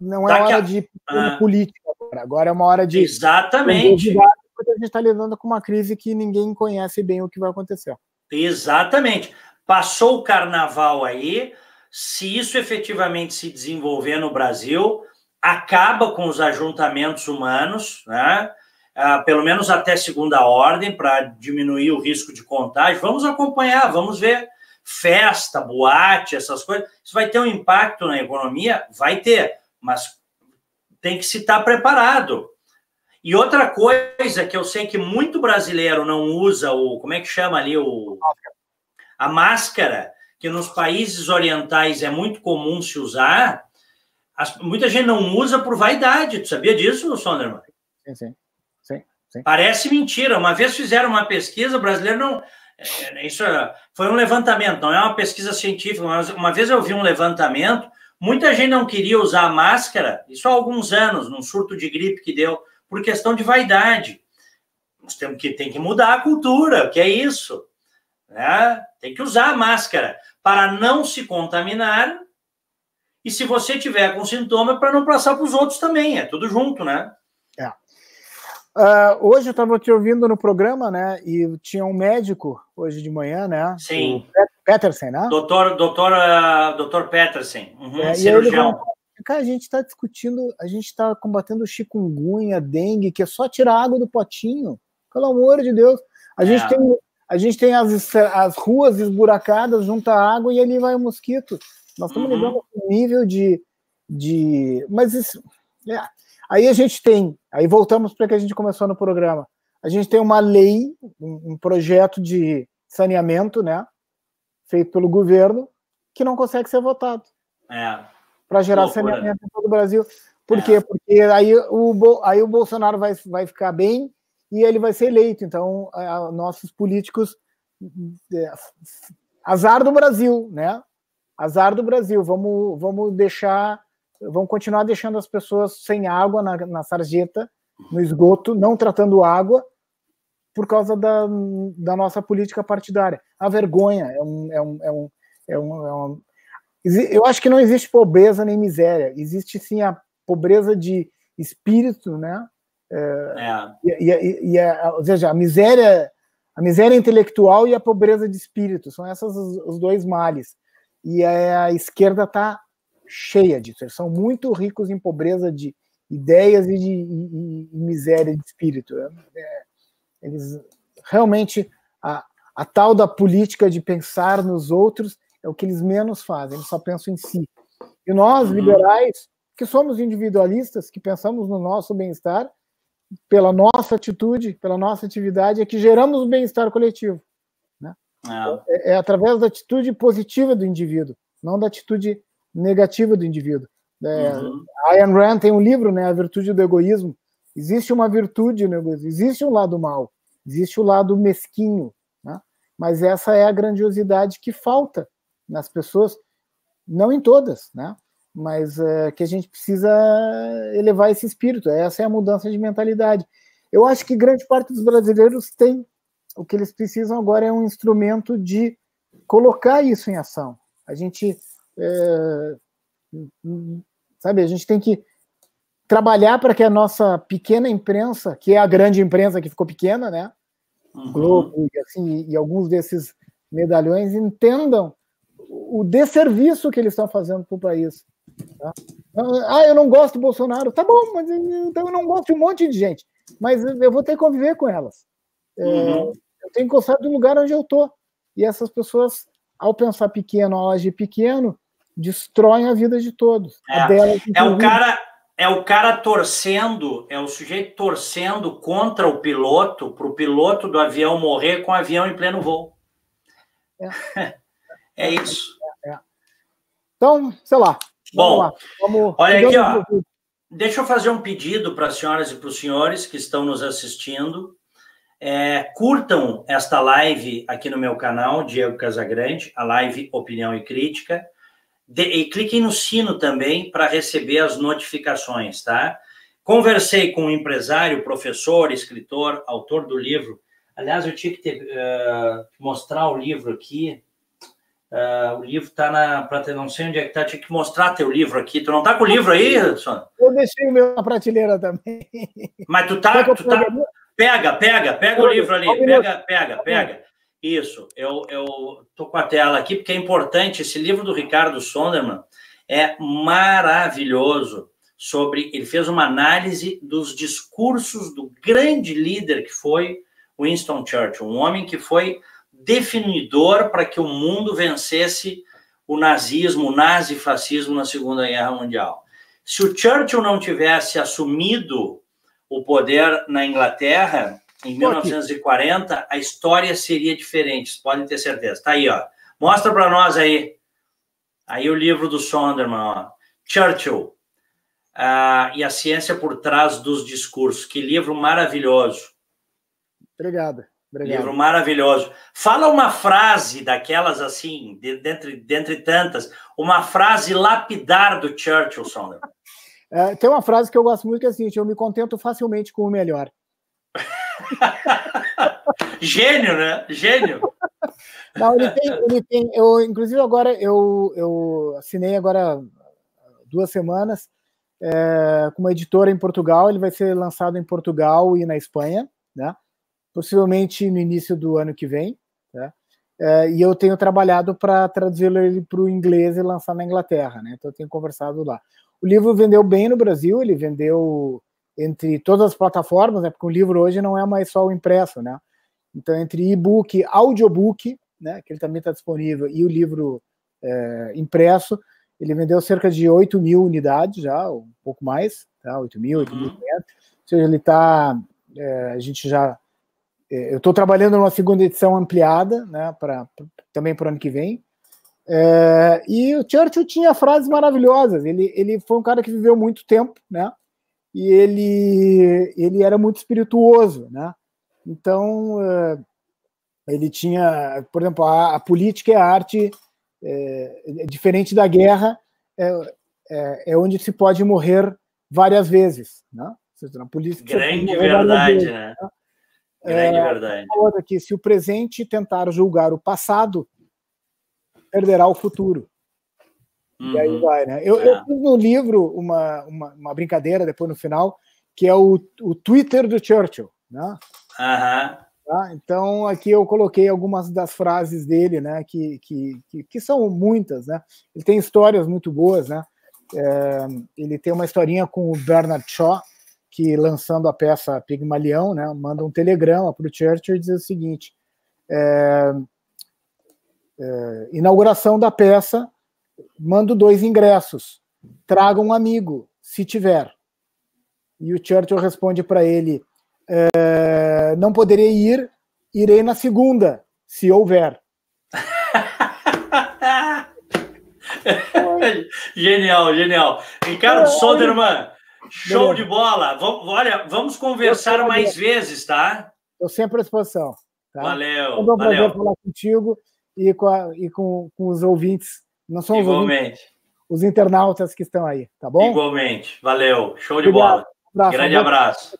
B: não é hora a... de ah, política agora. Agora é uma hora de.
A: Exatamente.
B: Porque a gente está lidando com uma crise que ninguém conhece bem o que vai acontecer.
A: Exatamente. Passou o carnaval aí. Se isso efetivamente se desenvolver no Brasil, acaba com os ajuntamentos humanos, né? Ah, pelo menos até segunda ordem, para diminuir o risco de contágio. Vamos acompanhar, vamos ver festa, boate, essas coisas. Isso vai ter um impacto na economia? Vai ter, mas tem que se estar preparado. E outra coisa que eu sei que muito brasileiro não usa o, como é que chama ali o a máscara, que nos países orientais é muito comum se usar, as, muita gente não usa por vaidade. Tu sabia disso, Sonderman?
B: Sim, sim, sim, sim.
A: Parece mentira. Uma vez fizeram uma pesquisa, o brasileiro não é, isso é, foi um levantamento, não é uma pesquisa científica, mas uma vez eu vi um levantamento, muita gente não queria usar máscara, isso há alguns anos, num surto de gripe que deu, por questão de vaidade. Nós temos que, tem que mudar a cultura, que é isso. Né? Tem que usar a máscara para não se contaminar e se você tiver com sintoma, para não passar para os outros também, é tudo junto, né?
B: Uh, hoje eu estava te ouvindo no programa, né? E tinha um médico hoje de manhã, né?
A: Sim.
B: Peterson, né?
A: Doutor, doutor, uh, doutor Peterson, uhum, é, cirurgião.
B: Cara, a gente está discutindo, a gente está combatendo chikungunya, dengue, que é só tirar água do potinho. Pelo amor de Deus. A gente é. tem, a gente tem as, as ruas esburacadas, junta água e ali vai o mosquito. Nós estamos uhum. lidando com um nível de, de. Mas isso. É, Aí a gente tem, aí voltamos para que a gente começou no programa. A gente tem uma lei, um, um projeto de saneamento, né, feito pelo governo, que não consegue ser votado.
A: É.
B: Para gerar Loucura. saneamento em todo o Brasil. Por é. quê? Porque aí o, aí o Bolsonaro vai, vai ficar bem e ele vai ser eleito. Então, a, nossos políticos. É, azar do Brasil, né? Azar do Brasil. Vamos, vamos deixar vão continuar deixando as pessoas sem água na, na sarjeta, no esgoto, não tratando água, por causa da, da nossa política partidária. A vergonha é um, é um, é um, é um, é um eu acho que não existe pobreza nem miséria, existe sim a pobreza de espírito, né? É, é. E, e, e a, ou seja, a miséria, a miséria intelectual e a pobreza de espírito são esses os, os dois males. E a esquerda está cheia disso. Eles são muito ricos em pobreza de ideias e de e, e miséria de espírito. É, é, eles realmente a, a tal da política de pensar nos outros é o que eles menos fazem. Eles só pensam em si. E nós uhum. liberais que somos individualistas, que pensamos no nosso bem-estar, pela nossa atitude, pela nossa atividade, é que geramos o bem-estar coletivo. Né? Ah. É, é, através da atitude positiva do indivíduo, não da atitude negativa do indivíduo. É, uhum. Ayn Rand tem um livro, né, A Virtude do Egoísmo. Existe uma virtude no egoísmo, existe um lado mal, existe o um lado mesquinho, né? mas essa é a grandiosidade que falta nas pessoas, não em todas, né? mas é, que a gente precisa elevar esse espírito, essa é a mudança de mentalidade. Eu acho que grande parte dos brasileiros tem, o que eles precisam agora é um instrumento de colocar isso em ação. A gente é, sabe, a gente tem que trabalhar para que a nossa pequena imprensa, que é a grande imprensa que ficou pequena, né, uhum. Globo e, assim, e alguns desses medalhões entendam o desserviço que eles estão fazendo para o país. Tá? Ah, eu não gosto do Bolsonaro. Tá bom, mas então eu não gosto de um monte de gente. Mas eu vou ter que conviver com elas. É, uhum. Eu tenho que gostar do lugar onde eu estou. E essas pessoas, ao pensar pequeno, ao agir pequeno, destroem a vida de todos.
A: É, delas, é o cara é o cara torcendo, é o sujeito torcendo contra o piloto, para o piloto do avião morrer com o avião em pleno voo. É, é isso. É,
B: então, sei lá.
A: Bom, lá. Vamos, olha aqui, ó. Deixa eu fazer um pedido para as senhoras e para os senhores que estão nos assistindo. É, curtam esta live aqui no meu canal, Diego Casagrande, a live Opinião e Crítica. De, e cliquem no sino também para receber as notificações, tá? Conversei com um empresário, professor, escritor, autor do livro. Aliás, eu tinha que ter, uh, mostrar o livro aqui. Uh, o livro está na prateleira, não sei onde é que está, tinha que mostrar teu livro aqui. Tu não está com o livro aí, Edson?
B: Eu deixei o meu na prateleira também.
A: Mas tu tá, tu tá... Pega, pega, pega o livro ali, pega, pega, pega. Isso, eu estou com a tela aqui, porque é importante. Esse livro do Ricardo Sonderman é maravilhoso. Sobre, ele fez uma análise dos discursos do grande líder que foi Winston Churchill, um homem que foi definidor para que o mundo vencesse o nazismo, o nazifascismo na Segunda Guerra Mundial. Se o Churchill não tivesse assumido o poder na Inglaterra, em 1940, a história seria diferente, podem ter certeza. Tá aí, ó. Mostra para nós aí. Aí o livro do Sonderman, ó. Churchill. Ah, e a ciência por trás dos discursos. Que livro maravilhoso.
B: Obrigado. Obrigado.
A: Livro maravilhoso. Fala uma frase daquelas assim, de, dentre, dentre tantas, uma frase lapidar do Churchill, Sonderman.
B: É, tem uma frase que eu gosto muito que é assim: eu me contento facilmente com o melhor.
A: Gênio, né? Gênio.
B: Não, ele tem, ele tem eu, inclusive agora eu, eu assinei agora duas semanas é, com uma editora em Portugal. Ele vai ser lançado em Portugal e na Espanha, né? Possivelmente no início do ano que vem, né? É, e eu tenho trabalhado para traduzi-lo para o inglês e lançar na Inglaterra, né? Então eu tenho conversado lá. O livro vendeu bem no Brasil, ele vendeu entre todas as plataformas, né? Porque o livro hoje não é mais só o impresso, né? Então, entre e-book, audiobook, né? Que ele também está disponível, e o livro é, impresso, ele vendeu cerca de 8 mil unidades já, um pouco mais, tá? 8 mil, 8 mil, uhum. ou seja, ele está, é, a gente já, é, eu estou trabalhando numa segunda edição ampliada, né? Para também para o ano que vem. É, e o Churchill tinha frases maravilhosas. Ele, ele foi um cara que viveu muito tempo, né? E ele, ele era muito espirituoso, né? Então, eh, ele tinha, por exemplo, a, a política é a arte, é, é, diferente da guerra, é, é, é, onde se pode morrer várias vezes, né?
A: Na política, Grande verdade, vezes, né? né? Grande
B: é,
A: verdade.
B: Outra aqui, se o presente tentar julgar o passado, perderá o futuro. Uhum. E aí uhum. vai, né? Eu, é. eu fiz no livro uma, uma, uma, brincadeira depois no final, que é o, o Twitter do Churchill, né? Uhum. Tá? Então, aqui eu coloquei algumas das frases dele, né? Que, que, que, que são muitas, né? Ele tem histórias muito boas, né? É, ele tem uma historinha com o Bernard Shaw, que lançando a peça Pigmalião, né? Manda um telegrama para o Churchill e diz o seguinte: é, é, inauguração da peça mando dois ingressos, traga um amigo, se tiver. E o Churchill responde para ele: é, não poderei ir, irei na segunda, se houver.
A: genial, genial. Ricardo Soderman, show de bola. Vamos, olha, vamos conversar mais vezes, tá?
B: Estou sempre à disposição. Tá?
A: Valeu.
B: É um prazer falar contigo e com, a, e com, com os ouvintes não são
A: Igualmente.
B: Os, os, internautas que estão aí, tá bom?
A: Igualmente. Valeu. Show de Obrigado. bola. Abraço, Grande abraço.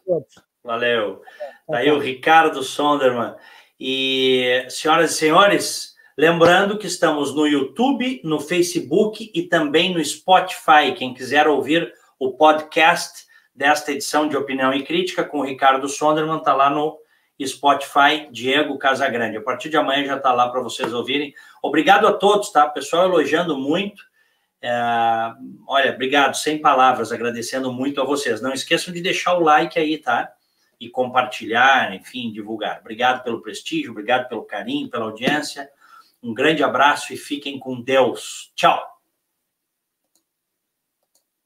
A: Valeu. Tá aí o Ricardo Sonderman. E, senhoras e senhores, lembrando que estamos no YouTube, no Facebook e também no Spotify. Quem quiser ouvir o podcast desta edição de Opinião e Crítica com o Ricardo Sonderman, está lá no Spotify, Diego Casagrande. A partir de amanhã já está lá para vocês ouvirem. Obrigado a todos, tá? Pessoal elogiando muito. É, olha, obrigado, sem palavras, agradecendo muito a vocês. Não esqueçam de deixar o like aí, tá? E compartilhar, enfim, divulgar. Obrigado pelo prestígio, obrigado pelo carinho, pela audiência. Um grande abraço e fiquem com Deus. Tchau.